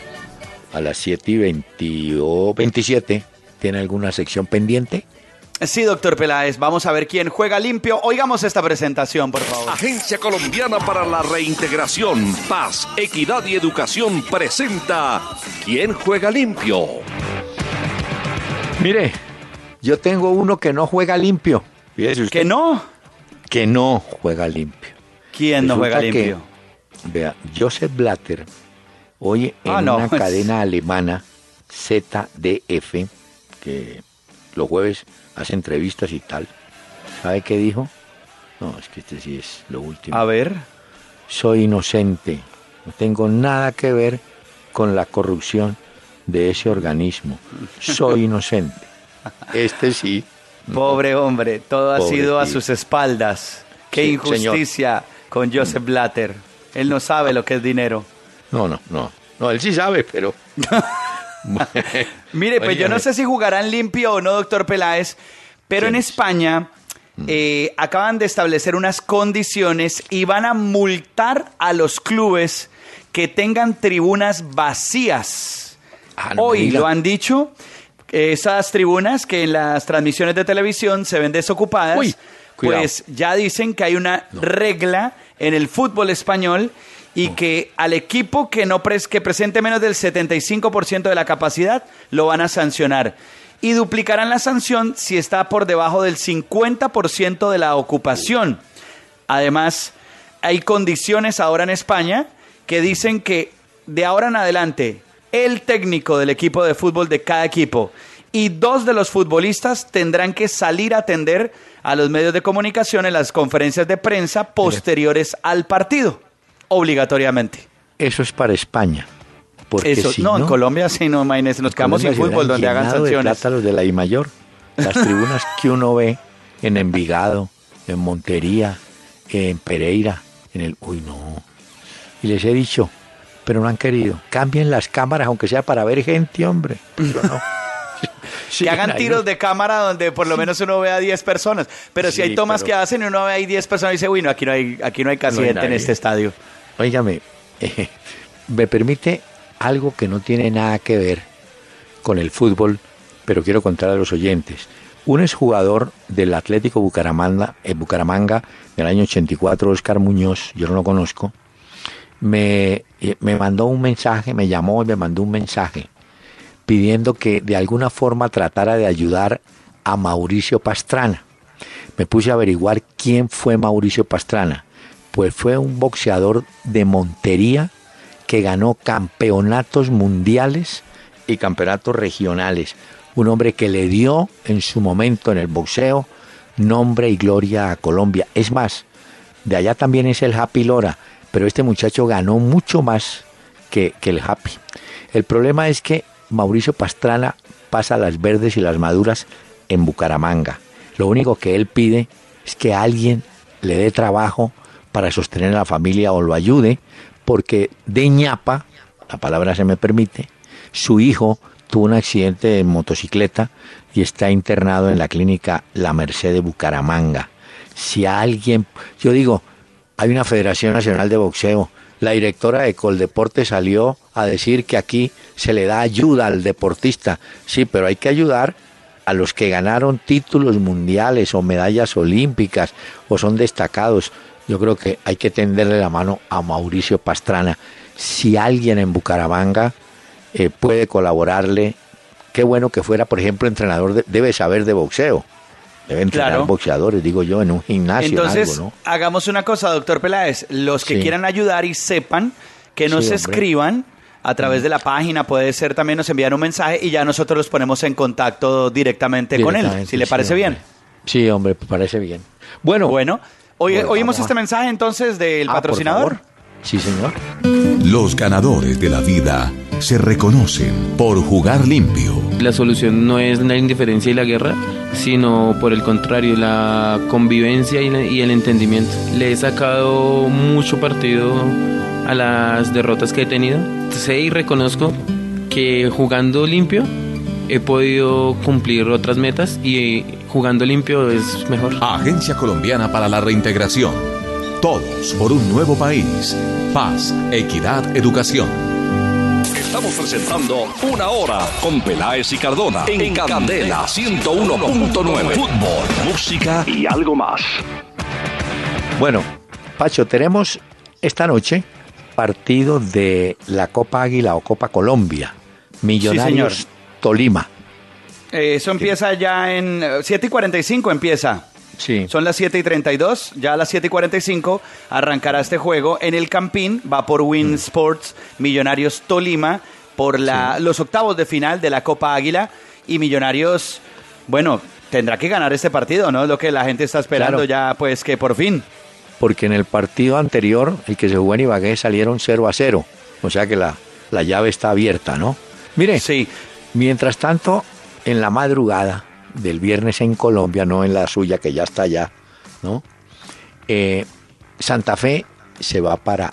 a las 7 y 20 o 27, ¿tiene alguna sección pendiente? Sí, doctor Peláez, vamos a ver quién juega limpio. Oigamos esta presentación, por favor. Agencia Colombiana para la Reintegración, Paz, Equidad y Educación presenta ¿Quién juega limpio? Mire, yo tengo uno que no juega limpio. Fíjese usted. ¿Que no? Que no juega limpio. ¿Quién no juega que, limpio? vea, Joseph Blatter, hoy en Ah, no, una cadena alemana, ZDF, que los jueves hace entrevistas y tal, ¿sabe qué dijo? No, es que este sí es lo último. A ver. Soy inocente, no tengo nada que ver con la corrupción de ese organismo. Soy inocente. Este sí. Pobre hombre, todo ha sido a sus espaldas. Qué Sí, injusticia con Joseph Blatter. Él no sabe lo que es dinero. No, no, no. No, él sí sabe, pero... Mire, pues yo no sé si jugarán limpio o no, doctor Peláez, pero en. España eh, acaban de establecer unas condiciones y van a multar a los clubes que tengan tribunas vacías. Ah, no Hoy lo han dicho. Esas tribunas que en las transmisiones de televisión se ven desocupadas, Uy, pues ya dicen que hay una regla en el fútbol español y que al equipo que no pres- que presente menos del 75% de la capacidad lo van a sancionar. Y duplicarán la sanción si está por debajo del 50% de la ocupación. Además, hay condiciones ahora en España que dicen que de ahora en adelante el técnico del equipo de fútbol de cada equipo y dos de los futbolistas tendrán que salir a atender a los medios de comunicación en las conferencias de prensa posteriores al partido, obligatoriamente. Eso es para España. Porque Eso, si no, en Colombia sí, no, imagínense, nos quedamos sin fútbol donde hagan de sanciones. plata los de la I mayor. Las tribunas que uno ve en Envigado, en Montería, en Pereira, en el... Uy, no. Y les he dicho, pero no han querido. Cambien las cámaras, aunque sea para ver gente, hombre. Pero no. que hagan tiros de cámara donde por lo menos uno vea 10 personas. Pero si Sí, hay tomas pero- que hacen y uno ve ahí 10 personas y dice, uy, no, aquí no hay, aquí no hay casi No hay gente en este estadio. Óigame, eh, me permite algo que no tiene nada que ver con el fútbol, pero quiero contar a los oyentes. Un exjugador del Atlético Bucaramanga, eh, Bucaramanga del año 84, Oscar Muñoz, yo no lo conozco, me, me mandó un mensaje, me llamó y me mandó un mensaje pidiendo que de alguna forma tratara de ayudar a Mauricio Pastrana. Me puse a averiguar quién fue Mauricio Pastrana. Pues fue un boxeador de Montería que ganó campeonatos mundiales y campeonatos regionales. Un hombre que le dio en su momento en el boxeo nombre y gloria a Colombia. Es más, de allá también es el Happy Lora, pero este muchacho ganó mucho más que, el Happy. El problema es que Mauricio Pastrana pasa las verdes y las maduras en Bucaramanga. Lo único que él pide es que alguien le dé trabajo para sostener a la familia o lo ayude, porque de ñapa, la palabra se me permite, su hijo tuvo un accidente de motocicleta y está internado en la clínica La Merced de Bucaramanga. Si alguien, yo digo, hay una Federación Nacional de Boxeo, la directora de Coldeporte salió a decir que aquí se le da ayuda al deportista. Sí, pero hay que ayudar a los que ganaron títulos mundiales o medallas olímpicas o son destacados. Yo creo que hay que tenderle la mano a Mauricio Pastrana. Si alguien en Bucaramanga eh, puede colaborarle, qué bueno que fuera, por ejemplo, entrenador, de- debe saber de boxeo. Debe entrenar Claro. boxeadores, digo yo, en un gimnasio. en Entonces, algo, ¿no? hagamos una cosa, doctor Peláez. Los que Sí. quieran ayudar y sepan que nos Sí, escriban a través de la página, puede ser también nos envían un mensaje y ya nosotros los ponemos en contacto directamente, con él, si le sí, parece hombre. bien. Sí, hombre, parece bien. Bueno, Bueno, Bueno, oímos este mensaje entonces del ah, por patrocinador. favor. Sí, señor. Los ganadores de la vida se reconocen por jugar limpio. La solución no es la indiferencia y la guerra, sino por el contrario, la convivencia y, la- y el entendimiento. Le he sacado mucho partido a las derrotas que he tenido. Sé y reconozco que jugando limpio he podido cumplir otras metas y jugando limpio es mejor. Agencia Colombiana para la Reintegración. Todos por un nuevo país. Paz, equidad, educación. Estamos presentando Una Hora con Peláez y Cardona en Candela 101.9. Fútbol, música y algo más. Bueno, Pacho, tenemos esta noche partido de la Copa Águila o Copa Colombia. Millonarios. Tolima. Eh, eso empieza ya en eh, 7 y 45 empieza. Sí. Son las 7 y 32, ya a las 7 y 45 arrancará este juego en el Campín, va por Win Sports Millonarios Tolima por la, los octavos de final de la Copa Águila y Millonarios, bueno, tendrá que ganar este partido, ¿no? Es lo que la gente está esperando Claro. ya, pues que por fin. Porque en el partido anterior, el que se jugó en Ibagué, salieron 0 a 0. O sea que la, la llave está abierta, ¿no? Mire, Sí, mientras tanto, en la madrugada del viernes en Colombia, no en la suya que ya está allá, ¿no? Eh, Santa Fe se va para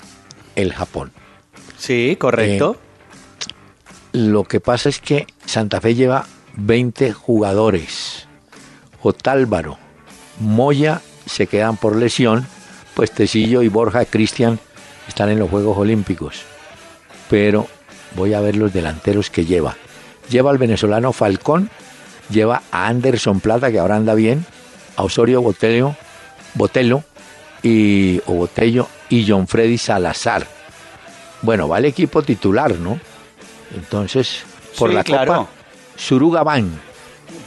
el Japón. sí, correcto. Lo que pasa es que Santa Fe lleva 20 jugadores. Otálvaro, Moya se quedan por lesión, pues Tecillo y Borja Cristian están en los Juegos Olímpicos. Pero voy a ver los delanteros que lleva. Lleva al venezolano Falcón, lleva a Anderson Plata, que ahora anda bien, a Osorio Botello, Botelo y, o Botello y John Freddy Salazar. Bueno, va el equipo titular, ¿no? Entonces, por Sí, la claro. Copa Suruga van.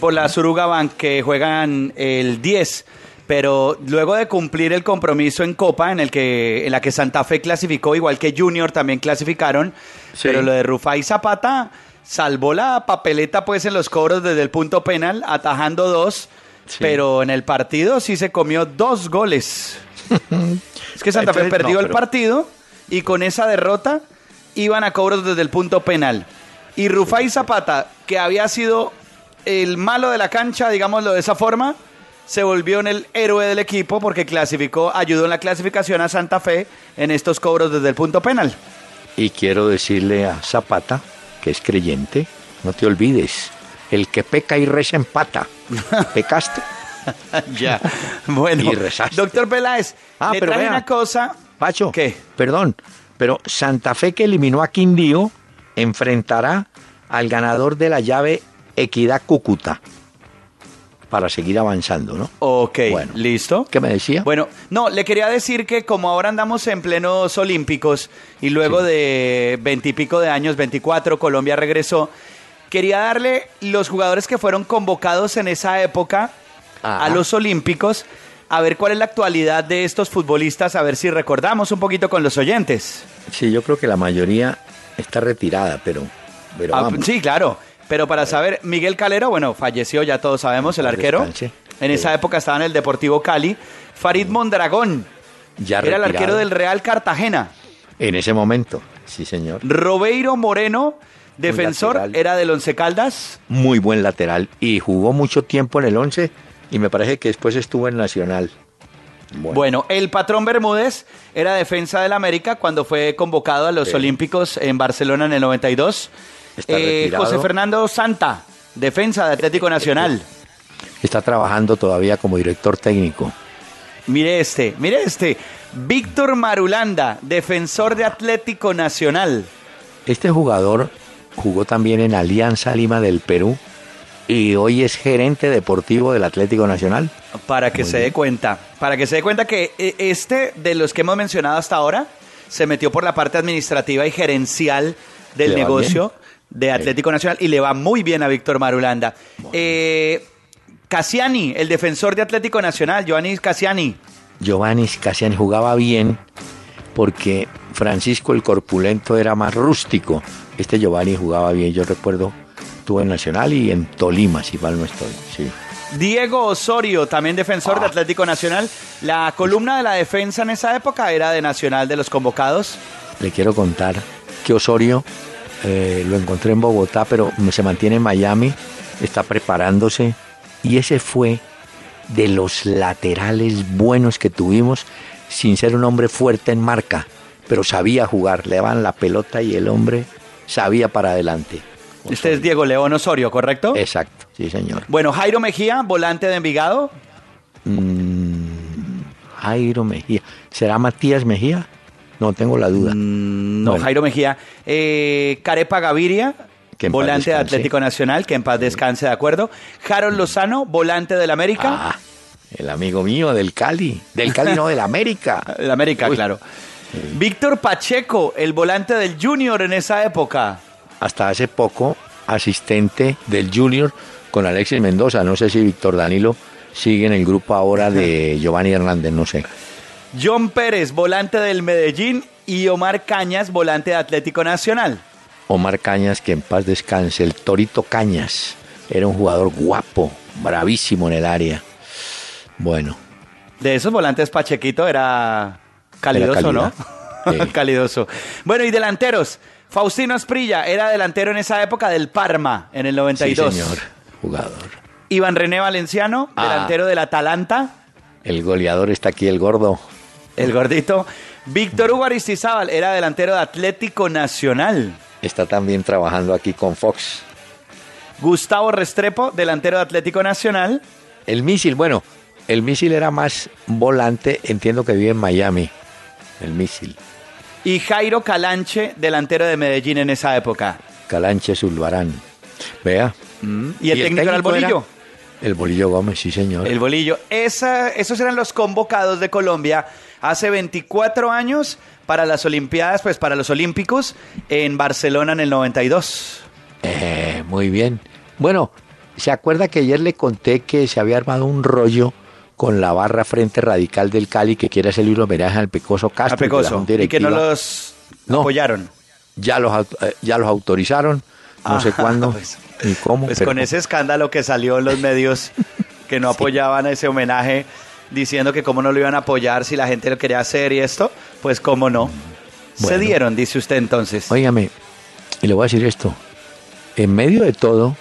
Por la Suruga Bank que juegan el 10. Pero luego de cumplir el compromiso en Copa, en el que en la que Santa Fe clasificó, igual que Junior también clasificaron, Sí. pero lo de Rufai Zapata salvó la papeleta pues en los cobros desde el punto penal, atajando dos, Sí. pero en el partido sí se comió dos goles. es que Santa Fe Entonces, perdió no, el pero- partido y con esa derrota iban a cobros desde el punto penal. Y Rufai Zapata, que había sido el malo de la cancha, digámoslo de esa forma, se volvió en el héroe del equipo porque clasificó, ayudó en la clasificación a Santa Fe en estos cobros desde el punto penal. Y quiero decirle a Zapata, que es creyente, no te olvides, el que peca y reza empata. ¿Pecaste? ya. Bueno, Y rezaste. doctor Peláez, Ah, le pero traje vea. una cosa. Pacho, ¿Qué? Perdón, pero Santa Fe que eliminó a Quindío enfrentará al ganador de la llave Equidad Cúcuta para seguir avanzando, ¿no? Ok, Bueno. listo. ¿Qué me decía? Bueno, no, le quería decir que como ahora andamos en plenos olímpicos y luego de veintipico de años, 24, Colombia regresó, quería darle los jugadores que fueron convocados en esa época Ajá. a los olímpicos, a ver cuál es la actualidad de estos futbolistas, a ver si recordamos un poquito con los oyentes. Sí, yo creo que la mayoría está retirada, pero, pero Ah, vamos. sí, claro. Pero para saber, Miguel Calero, bueno, falleció, ya todos sabemos, el arquero. En esa época estaba en el Deportivo Cali. Farid Mondragón, Ya era el arquero del Real Cartagena. En ese momento, sí, señor. Robeiro Moreno, defensor, era del Once Caldas. Muy buen lateral y jugó mucho tiempo en el 11 y me parece que después estuvo en Nacional. Bueno. el patrón Bermúdez era defensa del América cuando fue convocado a los Sí. Olímpicos en Barcelona en el 92. Eh. José Fernando Santa, defensa de Atlético Nacional. Está trabajando todavía como director técnico. Mire este, mire este. Víctor Marulanda, defensor de Atlético Nacional. Este jugador jugó también en Alianza Lima del Perú y hoy es gerente deportivo del Atlético Nacional. Para que se dé cuenta, para que se dé cuenta que eh, este de los que hemos mencionado hasta ahora se metió por la parte administrativa y gerencial del negocio de Atlético Nacional y le va muy bien a Víctor Marulanda. Eh, Cassiani, el defensor de Atlético Nacional, Giovanni Cassiani. Giovanni Cassiani jugaba bien porque Francisco el Corpulento era más rústico. Este Giovanni jugaba bien, yo recuerdo, estuvo en Nacional y en Tolima, si mal no estoy. Sí. Diego Osorio, también defensor de Ah. Atlético Nacional. La columna de la defensa en esa época era de Nacional de los convocados. Le quiero contar que Osorio eh, lo encontré en Bogotá, pero se mantiene en Miami, está preparándose y ese fue de los laterales buenos que tuvimos, sin ser un hombre fuerte en marca, pero sabía jugar, le daban la pelota y el hombre sabía para adelante. Este es Diego León Osorio, ¿correcto? Exacto, sí señor. Bueno, Jairo Mejía, volante de Envigado. Mm, Jairo Mejía, ¿será Matías Mejía? No tengo la duda. No, Bueno. Jairo Mejía. Eh, Carepa Gaviria, volante de. Atlético Nacional, que en paz descanse, ¿de acuerdo? Harold Lozano, volante del América. Ah, el amigo mío del Cali, del Cali no, del América. El América, Uy. claro. Víctor Pacheco, el volante del Junior en esa época. hasta hace poco asistente del Junior con Alexis Mendoza. No sé si Víctor Danilo sigue en el grupo ahora de Giovanni Hernández, no sé. John Pérez, volante del Medellín. Y Omar Cañas, volante de Atlético Nacional. Omar Cañas, que en paz descanse. El Torito Cañas era un jugador guapo, bravísimo en el área. Bueno, De esos volantes, Pachequito era calidoso, ¿no? Sí. calidoso. Bueno, y delanteros. Faustino Asprilla era delantero en esa época del Parma, en el sí 92. señor, jugador. Iván René Valenciano, Ah. delantero del Atalanta, El goleador está aquí, el gordo. El gordito. Víctor Hugo Aristizábal era delantero de Atlético Nacional. Está también trabajando aquí con Fox. Gustavo Restrepo, delantero de Atlético Nacional. El mísil, bueno, el mísil era más volante, entiendo que vive en Miami. El mísil. Y Jairo Calanche, delantero de Medellín en esa época. Calanche Zulbarán. Vea. Y el, técnico, era el Bolillo. El Bolillo Gómez, sí, señor. El Bolillo. Esa- esos eran los convocados de Colombia hace 24 años para las Olimpiadas, pues para los Olímpicos en Barcelona en el 92. Eh, muy bien. Bueno, ¿se acuerda que ayer le conté que se había armado un rollo con la barra Frente Radical del Cali que quiere hacerle un homenaje al Pecoso Castro. A Pecoso. Y que no los No. apoyaron. ya los, eh, ya los autorizaron, no sé Ajá, cuándo pues- ni cómo. Pues pero- con ese escándalo que salió en los medios que no apoyaban ese homenaje diciendo que cómo no lo iban a apoyar si la gente lo quería hacer y esto, pues cómo no. Se dieron, dice usted entonces. Óigame, y le voy a decir esto. En medio de todo,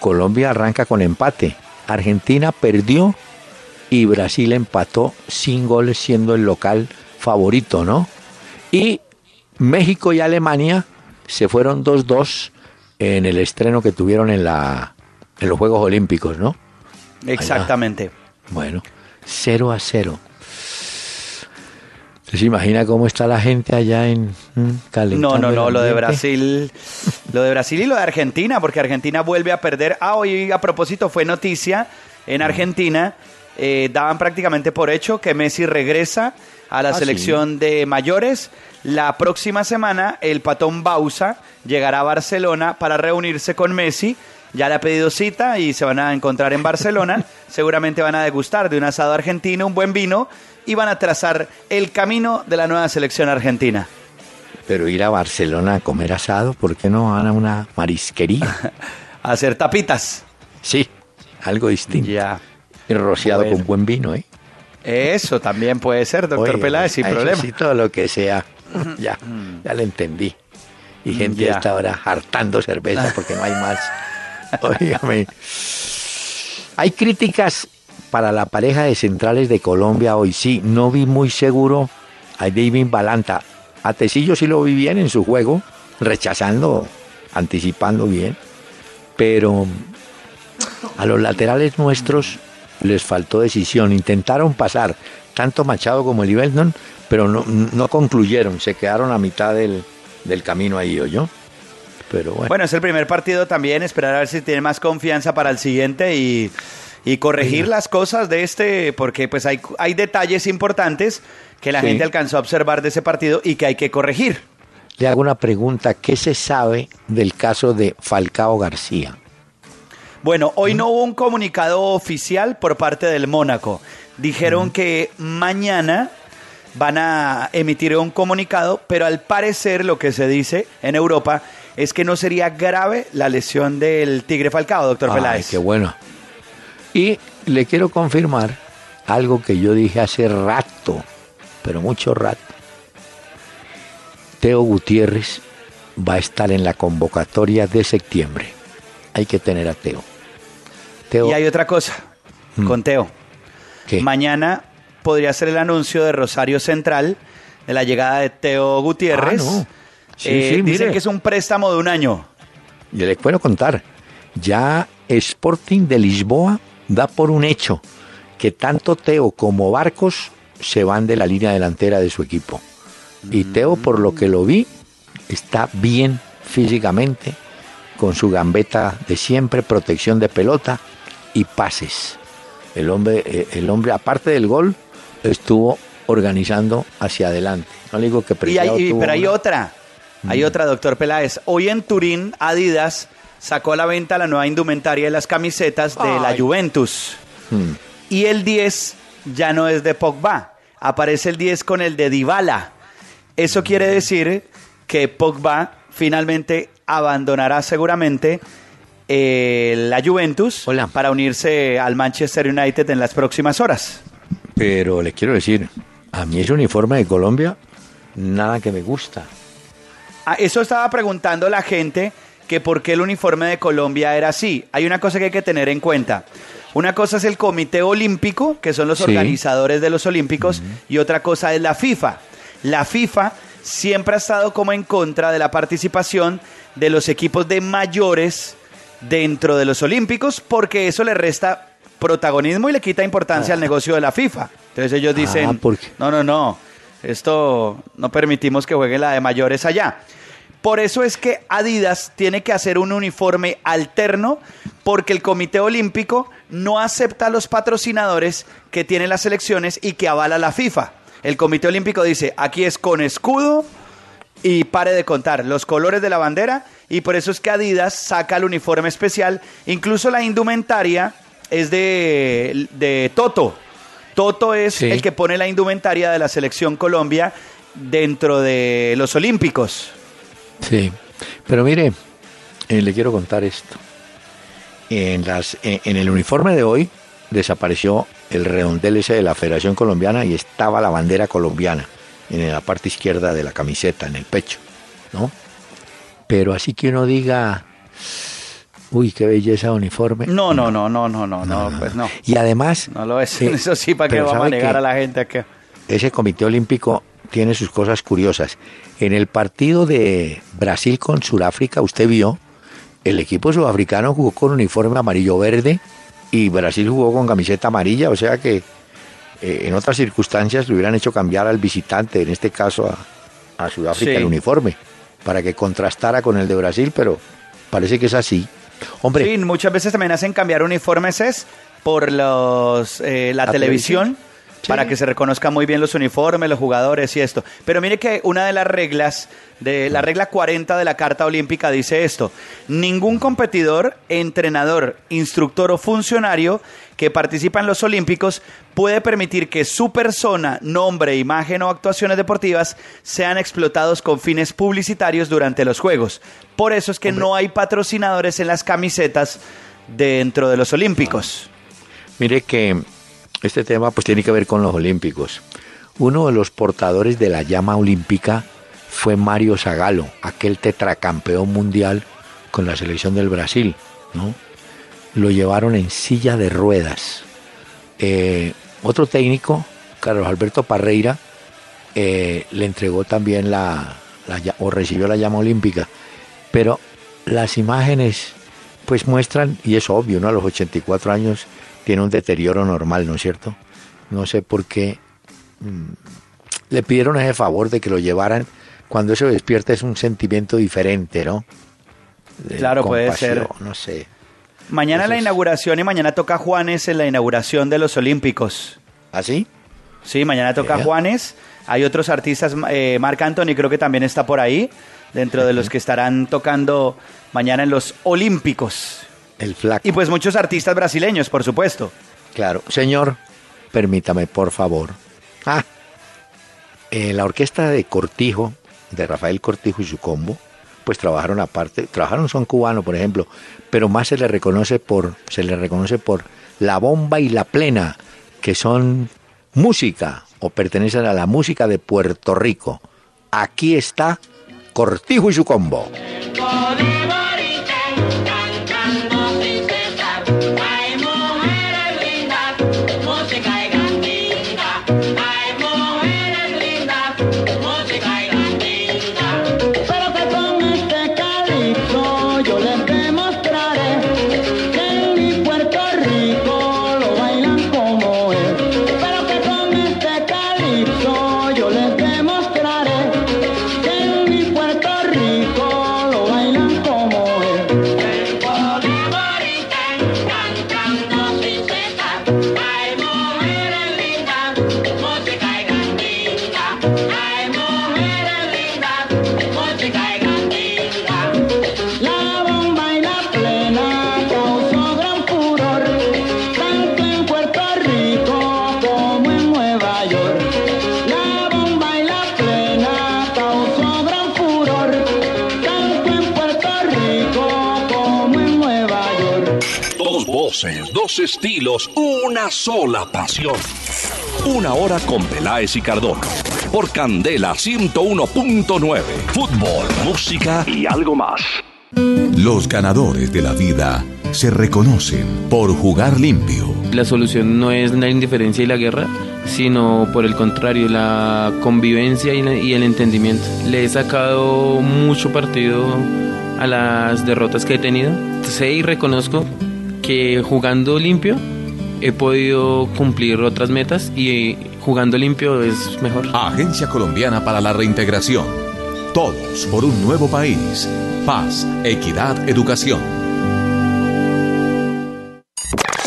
Colombia arranca con empate. Argentina perdió y Brasil empató sin goles siendo el local favorito, ¿no? Y México y Alemania se fueron 2-2 en el estreno que tuvieron en, la, en los Juegos Olímpicos, ¿no? Exactamente. Bueno, 0 a 0. ¿Usted se imagina cómo está la gente allá en mm, No, no, no, lo de? Brasil, lo de Brasil y lo de Argentina, porque Argentina vuelve a perder. Ah, hoy a propósito fue noticia en Argentina, eh, daban prácticamente por hecho que Messi regresa a la Ah, selección de mayores. La próxima semana el patón Bausa llegará a Barcelona para reunirse con Messi. Ya le ha pedido cita y se van a encontrar en Barcelona. Seguramente van a degustar de un asado argentino, un buen vino y van a trazar el camino de la nueva selección argentina. Pero ir a Barcelona a comer asado, ¿por qué no van a una marisquería? A hacer tapitas. Sí, algo distinto. Ya. Y rociado Bueno. con buen vino, ¿eh? Eso también puede ser, doctor Oye, Peláez, sin problema. Sí, todo lo que sea. ya, ya le entendí. Y gente Ya. a esta hora hartando cerveza porque no hay más. Óigame. Hay críticas para la pareja de centrales de Colombia hoy. Sí, no vi muy seguro a David Balanta. A Tecillo sí lo vi bien en su juego, rechazando, anticipando bien. Pero a los laterales nuestros les faltó decisión. Intentaron pasar tanto Machado como Libeldon, pero no, concluyeron. Se quedaron a mitad del, del camino ahí, yo. Pero bueno. Bueno, es el primer partido también, esperar a ver si tiene más confianza para el siguiente y, y corregir las cosas de este, porque pues hay, hay detalles importantes que la Sí. gente alcanzó a observar de ese partido y que hay que corregir. Le hago una pregunta. ¿Qué se sabe del caso de Falcao García? Bueno, hoy no hubo un comunicado oficial por parte del Mónaco. Dijeron que mañana van a emitir un comunicado, pero al parecer lo que se dice en Europa es que no sería grave la lesión del Tigre Falcao, doctor Ay, Peláez. qué bueno. Y le quiero confirmar algo que yo dije hace rato, pero mucho rato. Teo Gutiérrez va a estar en la convocatoria de septiembre. Hay que tener a Teo. Teo, Y hay otra cosa Mm. con Teo. ¿qué? Mañana podría ser el anuncio de Rosario Central de la llegada de Teo Gutiérrez. Ah, no. Sí, Eh, sí, dicen mire. que es un préstamo de un año. Yo les puedo contar. Ya Sporting de Lisboa da por un hecho que tanto Teo como Barcos se van de la línea delantera de su equipo. Y Teo, por lo que lo vi, está bien físicamente, con su gambeta de siempre, protección de pelota y pases. El hombre, eh, el hombre aparte del gol, estuvo organizando hacia adelante. No le digo que Y hay- pero hay otra, hay otra, doctor Peláez. Hoy en Turín, Adidas sacó a la venta la nueva indumentaria de las camisetas de la Ay. Juventus. Hmm. Y el 10 ya no es de Pogba, aparece el 10 con el de Dybala. Eso quiere decir que Pogba finalmente abandonará seguramente eh, la Juventus Hola. para unirse al Manchester United en las próximas horas. Pero les quiero decir, a mí ese uniforme de Colombia, nada que me gusta. Ah, eso estaba preguntando la gente que por qué el uniforme de Colombia era así. Hay una cosa que hay que tener en cuenta. Una cosa es el Comité Olímpico, que son los Sí. organizadores de los Olímpicos, y otra cosa es la FIFA. La FIFA siempre ha estado como en contra de la participación de los equipos de mayores dentro de los Olímpicos, porque eso le resta protagonismo y le quita importancia al negocio de la FIFA. Entonces ellos dicen, Ah, ¿por qué? no, no, no, esto no permitimos que juegue la de mayores allá. Por eso es que Adidas tiene que hacer un uniforme alterno porque el Comité Olímpico no acepta a los patrocinadores que tienen las selecciones y que avala la FIFA. El Comité Olímpico dice, aquí es con escudo y pare de contar los colores de la bandera y por eso es que Adidas saca el uniforme especial. Incluso la indumentaria es de, de Toto, Toto es Sí. el que pone la indumentaria de la selección Colombia dentro de los Olímpicos. Sí, pero mire, eh, le quiero contar esto. En, las, en, en el uniforme de hoy desapareció el redondel ese de la Federación Colombiana y estaba la bandera colombiana en la parte izquierda de la camiseta, en el pecho, ¿no? Pero así que uno diga, uy, qué belleza de uniforme. No, no, no, no, no, no, no, pues no. Y además, No lo es. eh, Eso sí, ¿para qué vamos a ¿sabe negar a la gente a que... ese comité olímpico tiene sus cosas curiosas. En el partido de Brasil con Sudáfrica, usted vio, el equipo sudafricano jugó con uniforme amarillo-verde y Brasil jugó con camiseta amarilla, o sea que eh, en otras circunstancias le hubieran hecho cambiar al visitante, en este caso a, a Sudáfrica, Sí. el uniforme, para que contrastara con el de Brasil, pero parece que es así. Hombre, Sí, muchas veces también hacen cambiar uniformes es por los eh, la, ¿La televisión, televisión? Sí. para que se reconozcan muy bien los uniformes, los jugadores y esto. Pero mire que una de las reglas de la regla 40 de la Carta Olímpica dice esto: ningún competidor, entrenador, instructor o funcionario que participa en los Olímpicos puede permitir que su persona, nombre, imagen o actuaciones deportivas sean explotados con fines publicitarios durante los Juegos. Por eso es que no hay patrocinadores en las camisetas dentro de los Olímpicos. Mire que este tema pues tiene que ver con los Olímpicos. Uno de los portadores de la llama olímpica fue Mario Zagalo, aquel tetracampeón mundial con la selección del Brasil, ¿no? Lo llevaron en silla de ruedas. Eh, otro técnico, Carlos Alberto Parreira, eh, le entregó también la, o recibió la llama olímpica. Pero las imágenes pues muestran, y es obvio, ¿no? A los 84 años tiene un deterioro normal, ¿no es cierto? No sé por qué mm, le pidieron ese favor de que lo llevaran. Cuando eso despierta es un sentimiento diferente, ¿no? De Claro, puede ser. No sé. Mañana la inauguración y mañana toca Juanes en la inauguración de los Olímpicos. ¿Así? Sí, mañana toca. Juanes. Hay otros artistas, eh, Marc Anthony creo que también está por ahí, dentro de los que estarán tocando mañana en los Olímpicos. El flaco. Y pues muchos artistas brasileños, por supuesto. Claro, señor, permítame, por favor. Ah, eh, la orquesta de Cortijo, de Rafael Cortijo y su combo, pues trabajaron aparte, trabajaron son cubano, por ejemplo, pero más se le reconoce por, se le reconoce por la bomba y la plena, que son música o pertenecen a la música de Puerto Rico. Aquí está Cortijo y su combo. Dos estilos, una sola pasión. Una hora con Peláez y Cardona. Por Candela 101.9. Fútbol, música y algo más. Los ganadores de la vida se reconocen por jugar limpio. La solución no es la indiferencia y la guerra, sino por el contrario, la convivencia y, la- y el entendimiento. Le he sacado mucho partido a las derrotas que he tenido. Sé y reconozco que jugando limpio he podido cumplir otras metas y jugando limpio es mejor. Agencia Colombiana para la Reintegración. Todos por un nuevo país. Paz, equidad, educación.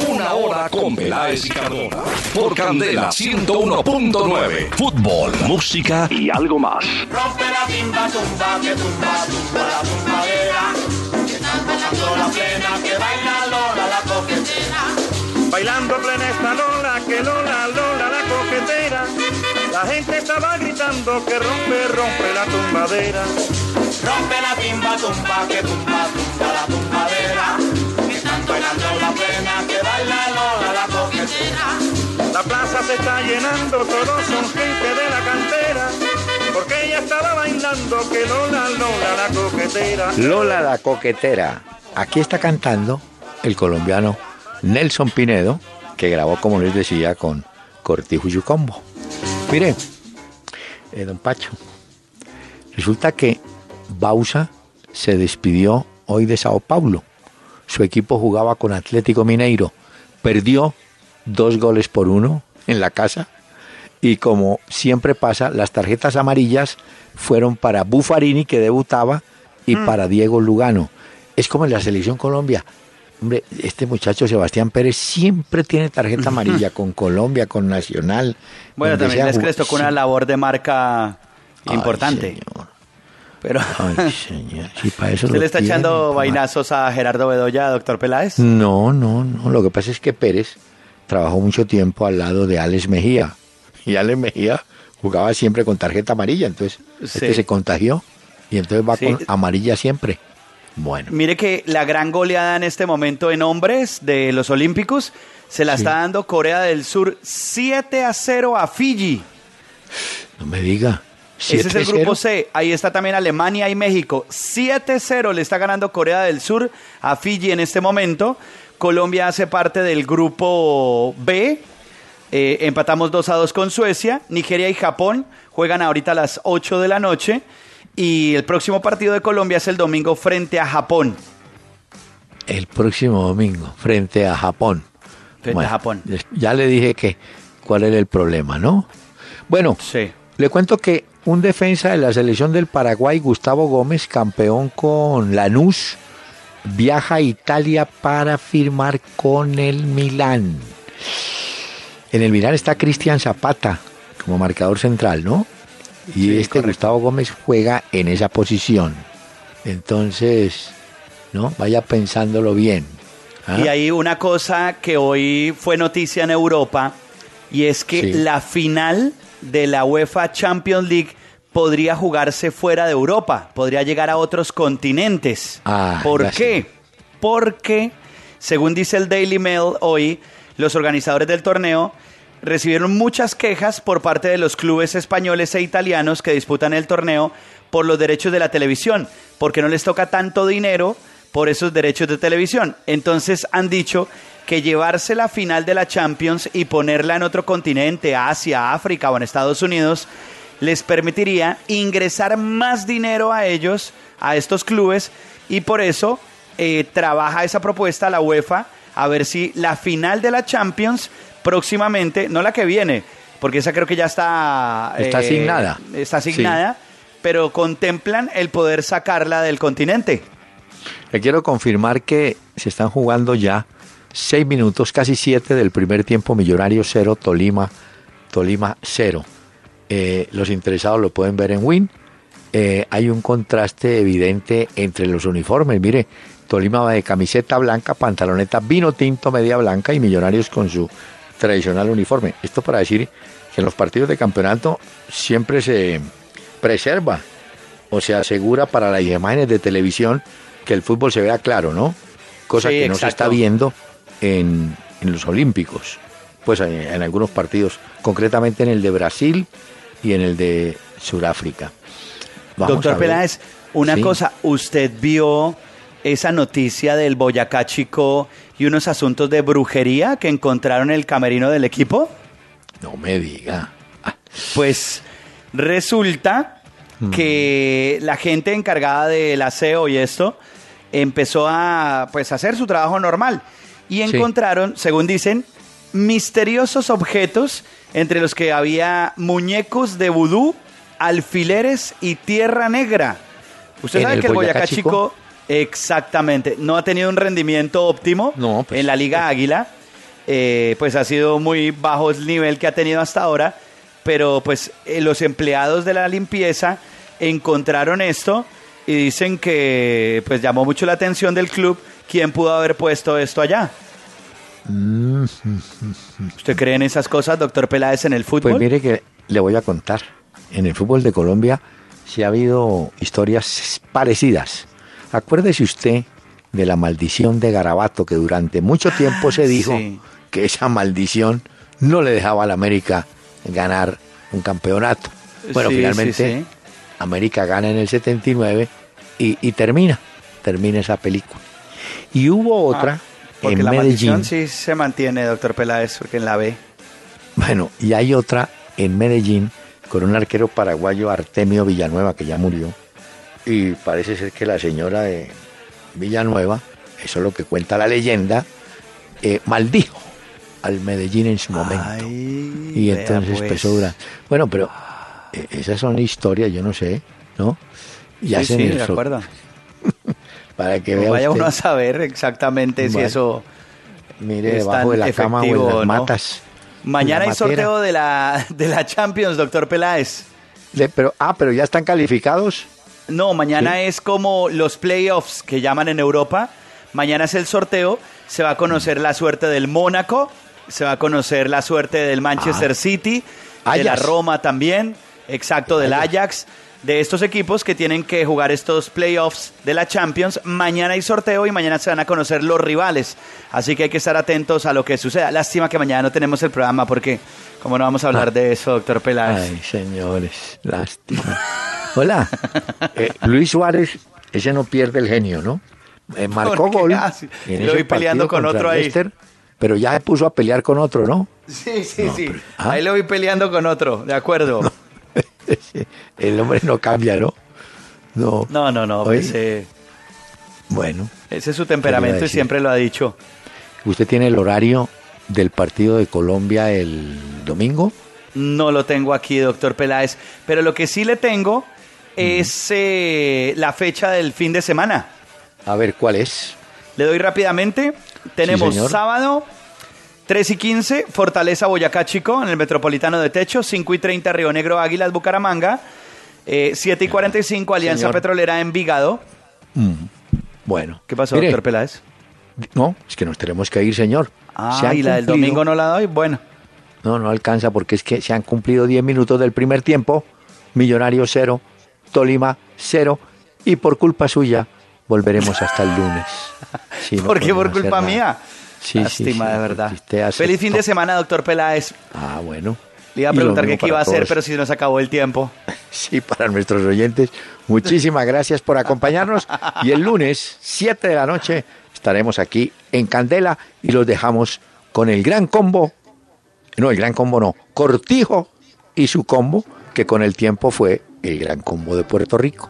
Una hora con Peláez y Cardona. Por Candela 101.9. Fútbol, música y algo más. Rompe la timba, tumba, que tumba, tumba la tumbadera. Gozando la plena, que baila Lola la coquetera. Bailando plena esta Lola, que Lola, Lola, gente estaba gritando que rompe, rompe la tumbadera. Rompe la timba, tumba, que tumba, tumba la tumbadera. Que están bailando la pena, que baila Lola la coquetera. La plaza se está llenando, todos son gente de la cantera. Porque ella estaba bailando que Lola, Lola la coquetera. Lola la coquetera. Aquí está cantando el colombiano Nelson Pinedo, que grabó, como les decía, con Cortijo y su combo. Mire, eh, don Pacho, resulta que Bausa se despidió hoy de Sao Paulo. Su equipo jugaba con Atlético Mineiro. Perdió dos goles por uno en la casa. Y como siempre pasa, las tarjetas amarillas fueron para Buffarini, que debutaba, y para Diego Lugano. Es como en la selección Colombia. Hombre, este muchacho Sebastián Pérez siempre tiene tarjeta amarilla con Colombia, con Nacional. Bueno, también les les tocó una labor de marca Ay, importante. señor. Pero Ay, señor. Sí, para eso ¿usted le está tienen, echando vainazos a Gerardo Bedoya, doctor Peláez? No, no, no. Lo que pasa es que Pérez trabajó mucho tiempo al lado de Alex Mejía. Y Alex Mejía jugaba siempre con tarjeta amarilla. Entonces, este se contagió. Y entonces va Sí. con amarilla siempre. Bueno. Mire que la gran goleada en este momento en hombres de los Olímpicos se la Sí. está dando Corea del Sur 7 a 0 a Fiji. No me diga. Ese es el 7-0. grupo C. Ahí está también Alemania y México. 7-0 le está ganando Corea del Sur a Fiji en este momento. Colombia hace parte del grupo B. Eh, empatamos 2 a 2 con Suecia. Nigeria y Japón juegan ahorita a las 8 de la noche. Y el próximo partido de Colombia es el domingo frente a Japón. El próximo domingo, frente a Japón. Frente a Japón. Ya le dije que cuál era el problema, ¿no? Bueno, Sí. le cuento que un defensa de la selección del Paraguay, Gustavo Gómez, campeón con Lanús, viaja a Italia para firmar con el Milán. En el Milán está Cristian Zapata como marcador central, ¿no? Y Sí, este correcto. Gustavo Gómez juega en esa posición. Entonces, ¿no? Vaya pensándolo bien. ¿ah? Y hay una cosa que hoy fue noticia en Europa y es que Sí. la final de la UEFA Champions League podría jugarse fuera de Europa, podría llegar a otros continentes. Ah, ¿Por qué? Porque, según dice el Daily Mail hoy, los organizadores del torneo recibieron muchas quejas por parte de los clubes españoles e italianos que disputan el torneo por los derechos de la televisión, porque no les toca tanto dinero por esos derechos de televisión. Entonces han dicho que llevarse la final de la Champions y ponerla en otro continente, Asia, África o en Estados Unidos, les permitiría ingresar más dinero a ellos, a estos clubes, y por eso eh, trabaja esa propuesta la UEFA a ver si la final de la Champions próximamente, no la que viene, porque esa creo que ya está... Está asignada. Está asignada, pero contemplan el poder sacarla del continente. Le quiero confirmar que se están jugando ya seis minutos, casi siete del primer tiempo, Millonario cero, Tolima, Tolima cero. Eh, los interesados lo pueden ver en Win. Eh, hay un contraste evidente entre los uniformes. Mire, Tolima va de camiseta blanca, pantaloneta vino tinto, media blanca y Millonarios con su tradicional uniforme. Esto para decir que en los partidos de campeonato siempre se preserva o se asegura para las imágenes de televisión que el fútbol se vea claro, ¿no? Cosa Sí, que no se está viendo en, en los Olímpicos, pues en, en algunos partidos, concretamente en el de Brasil y en el de Sudáfrica. Vamos Doctor. Peláez, una Sí. cosa, ¿usted vio esa noticia del Boyacá Chico y unos asuntos de brujería que encontraron en el camerino del equipo? No me diga. Pues resulta Mm. que la gente encargada del aseo y esto empezó a pues hacer su trabajo normal y Sí. encontraron, según dicen, misteriosos objetos entre los que había muñecos de vudú, alfileres y tierra negra. Usted ¿En sabe que el Boyacá Boyacá Chico? Chico exactamente no ha tenido un rendimiento óptimo No, pues, en la Liga Águila. Eh, pues ha sido muy bajo el nivel que ha tenido hasta ahora, pero pues eh, los empleados de la limpieza encontraron esto y dicen que pues llamó mucho la atención del club quién pudo haber puesto esto allá. Mm, ¿Usted cree en esas cosas, doctor Peláez, en el fútbol? Pues mire que le voy a contar. En el fútbol de Colombia sí ha habido historias parecidas. Acuérdese usted de la maldición de Garabato, que durante mucho tiempo se dijo Ah, sí. que esa maldición no le dejaba a la América ganar un campeonato. Bueno, Sí, finalmente sí. América gana en el 79 y, y termina, termina esa película. Y hubo otra Ah, Porque en la Medellín. maldición sí se mantiene, doctor Peláez, porque en la B. Bueno, y hay otra en Medellín con un arquero paraguayo, Artemio Villanueva, que ya murió. Y parece ser que la señora de Villanueva, eso es lo que cuenta la leyenda, eh, maldijo al Medellín en su momento. Ay, y entonces pues. durar. Bueno, pero eh, esas son historias, yo no sé, ¿no? Y Sí, hacen sí, de acuerdo. Para que vea vaya usted, uno a saber exactamente si eso mire es debajo de la cama o en las no. matas. Mañana hay sorteo de la, de la Champions, doctor Peláez. De- pero, ah, pero ya están calificados. No, mañana es como los playoffs que llaman en Europa. Mañana es el sorteo. Se va a conocer la suerte del Mónaco. Se va a conocer la suerte del Manchester City. De la Ajax. Roma también. Exacto, del Ajax. De estos equipos que tienen que jugar estos playoffs de la Champions. Mañana hay sorteo y mañana se van a conocer los rivales. Así que hay que estar atentos a lo que suceda. Lástima que mañana no tenemos el programa porque, como no vamos a hablar de eso, doctor Peláez. Ay, señores, lástima. Hola, eh, Luis Suárez, ese no pierde el genio, ¿no? Eh, marcó gol. Ah, en lo vi peleando con otro ahí. Pero ya se puso a pelear con otro, ¿no? Sí, sí, sí. ah. Ahí lo vi peleando con otro, de acuerdo. el hombre no cambia, ¿no? No. No, no, no. Oye, Ese, Bueno, ese es su ¿Qué le iba temperamento y siempre lo ha dicho. ¿usted tiene el horario del partido de Colombia el domingo? No lo tengo aquí, doctor Peláez. Pero lo que sí le tengo es eh, la fecha del fin de semana. A ver, ¿cuál es? Le doy rápidamente. Tenemos sábado 3 y 15, Fortaleza Boyacá Chico, en el Metropolitano de Techo. 5 y 30, Río Negro Águilas Bucaramanga. Eh, 7 y 45, Alianza Señor. Petrolera Envigado. Mm, Bueno. ¿Qué pasó, Mire, doctor Peláez? No, es que nos tenemos que ir, señor. Se Ah, y la del domingo no la doy. Bueno. No, no alcanza porque es que se han cumplido 10 minutos del primer tiempo. Millonario cero, Tolima cero. Y por culpa suya volveremos hasta el lunes. Sí, no ¿Por qué por culpa nada. mía? Sí, Lástima, sí, de verdad. Feliz fin de semana, doctor Peláez. Ah, bueno. Le iba a preguntar qué, iba a hacer, pero si nos acabó el tiempo. Sí, para nuestros oyentes, muchísimas gracias por acompañarnos. Y el lunes, 7 de la noche, estaremos aquí en Candela y los dejamos con el gran combo. No, el gran combo no, Cortijo y su combo, que con el tiempo fue el gran combo de Puerto Rico.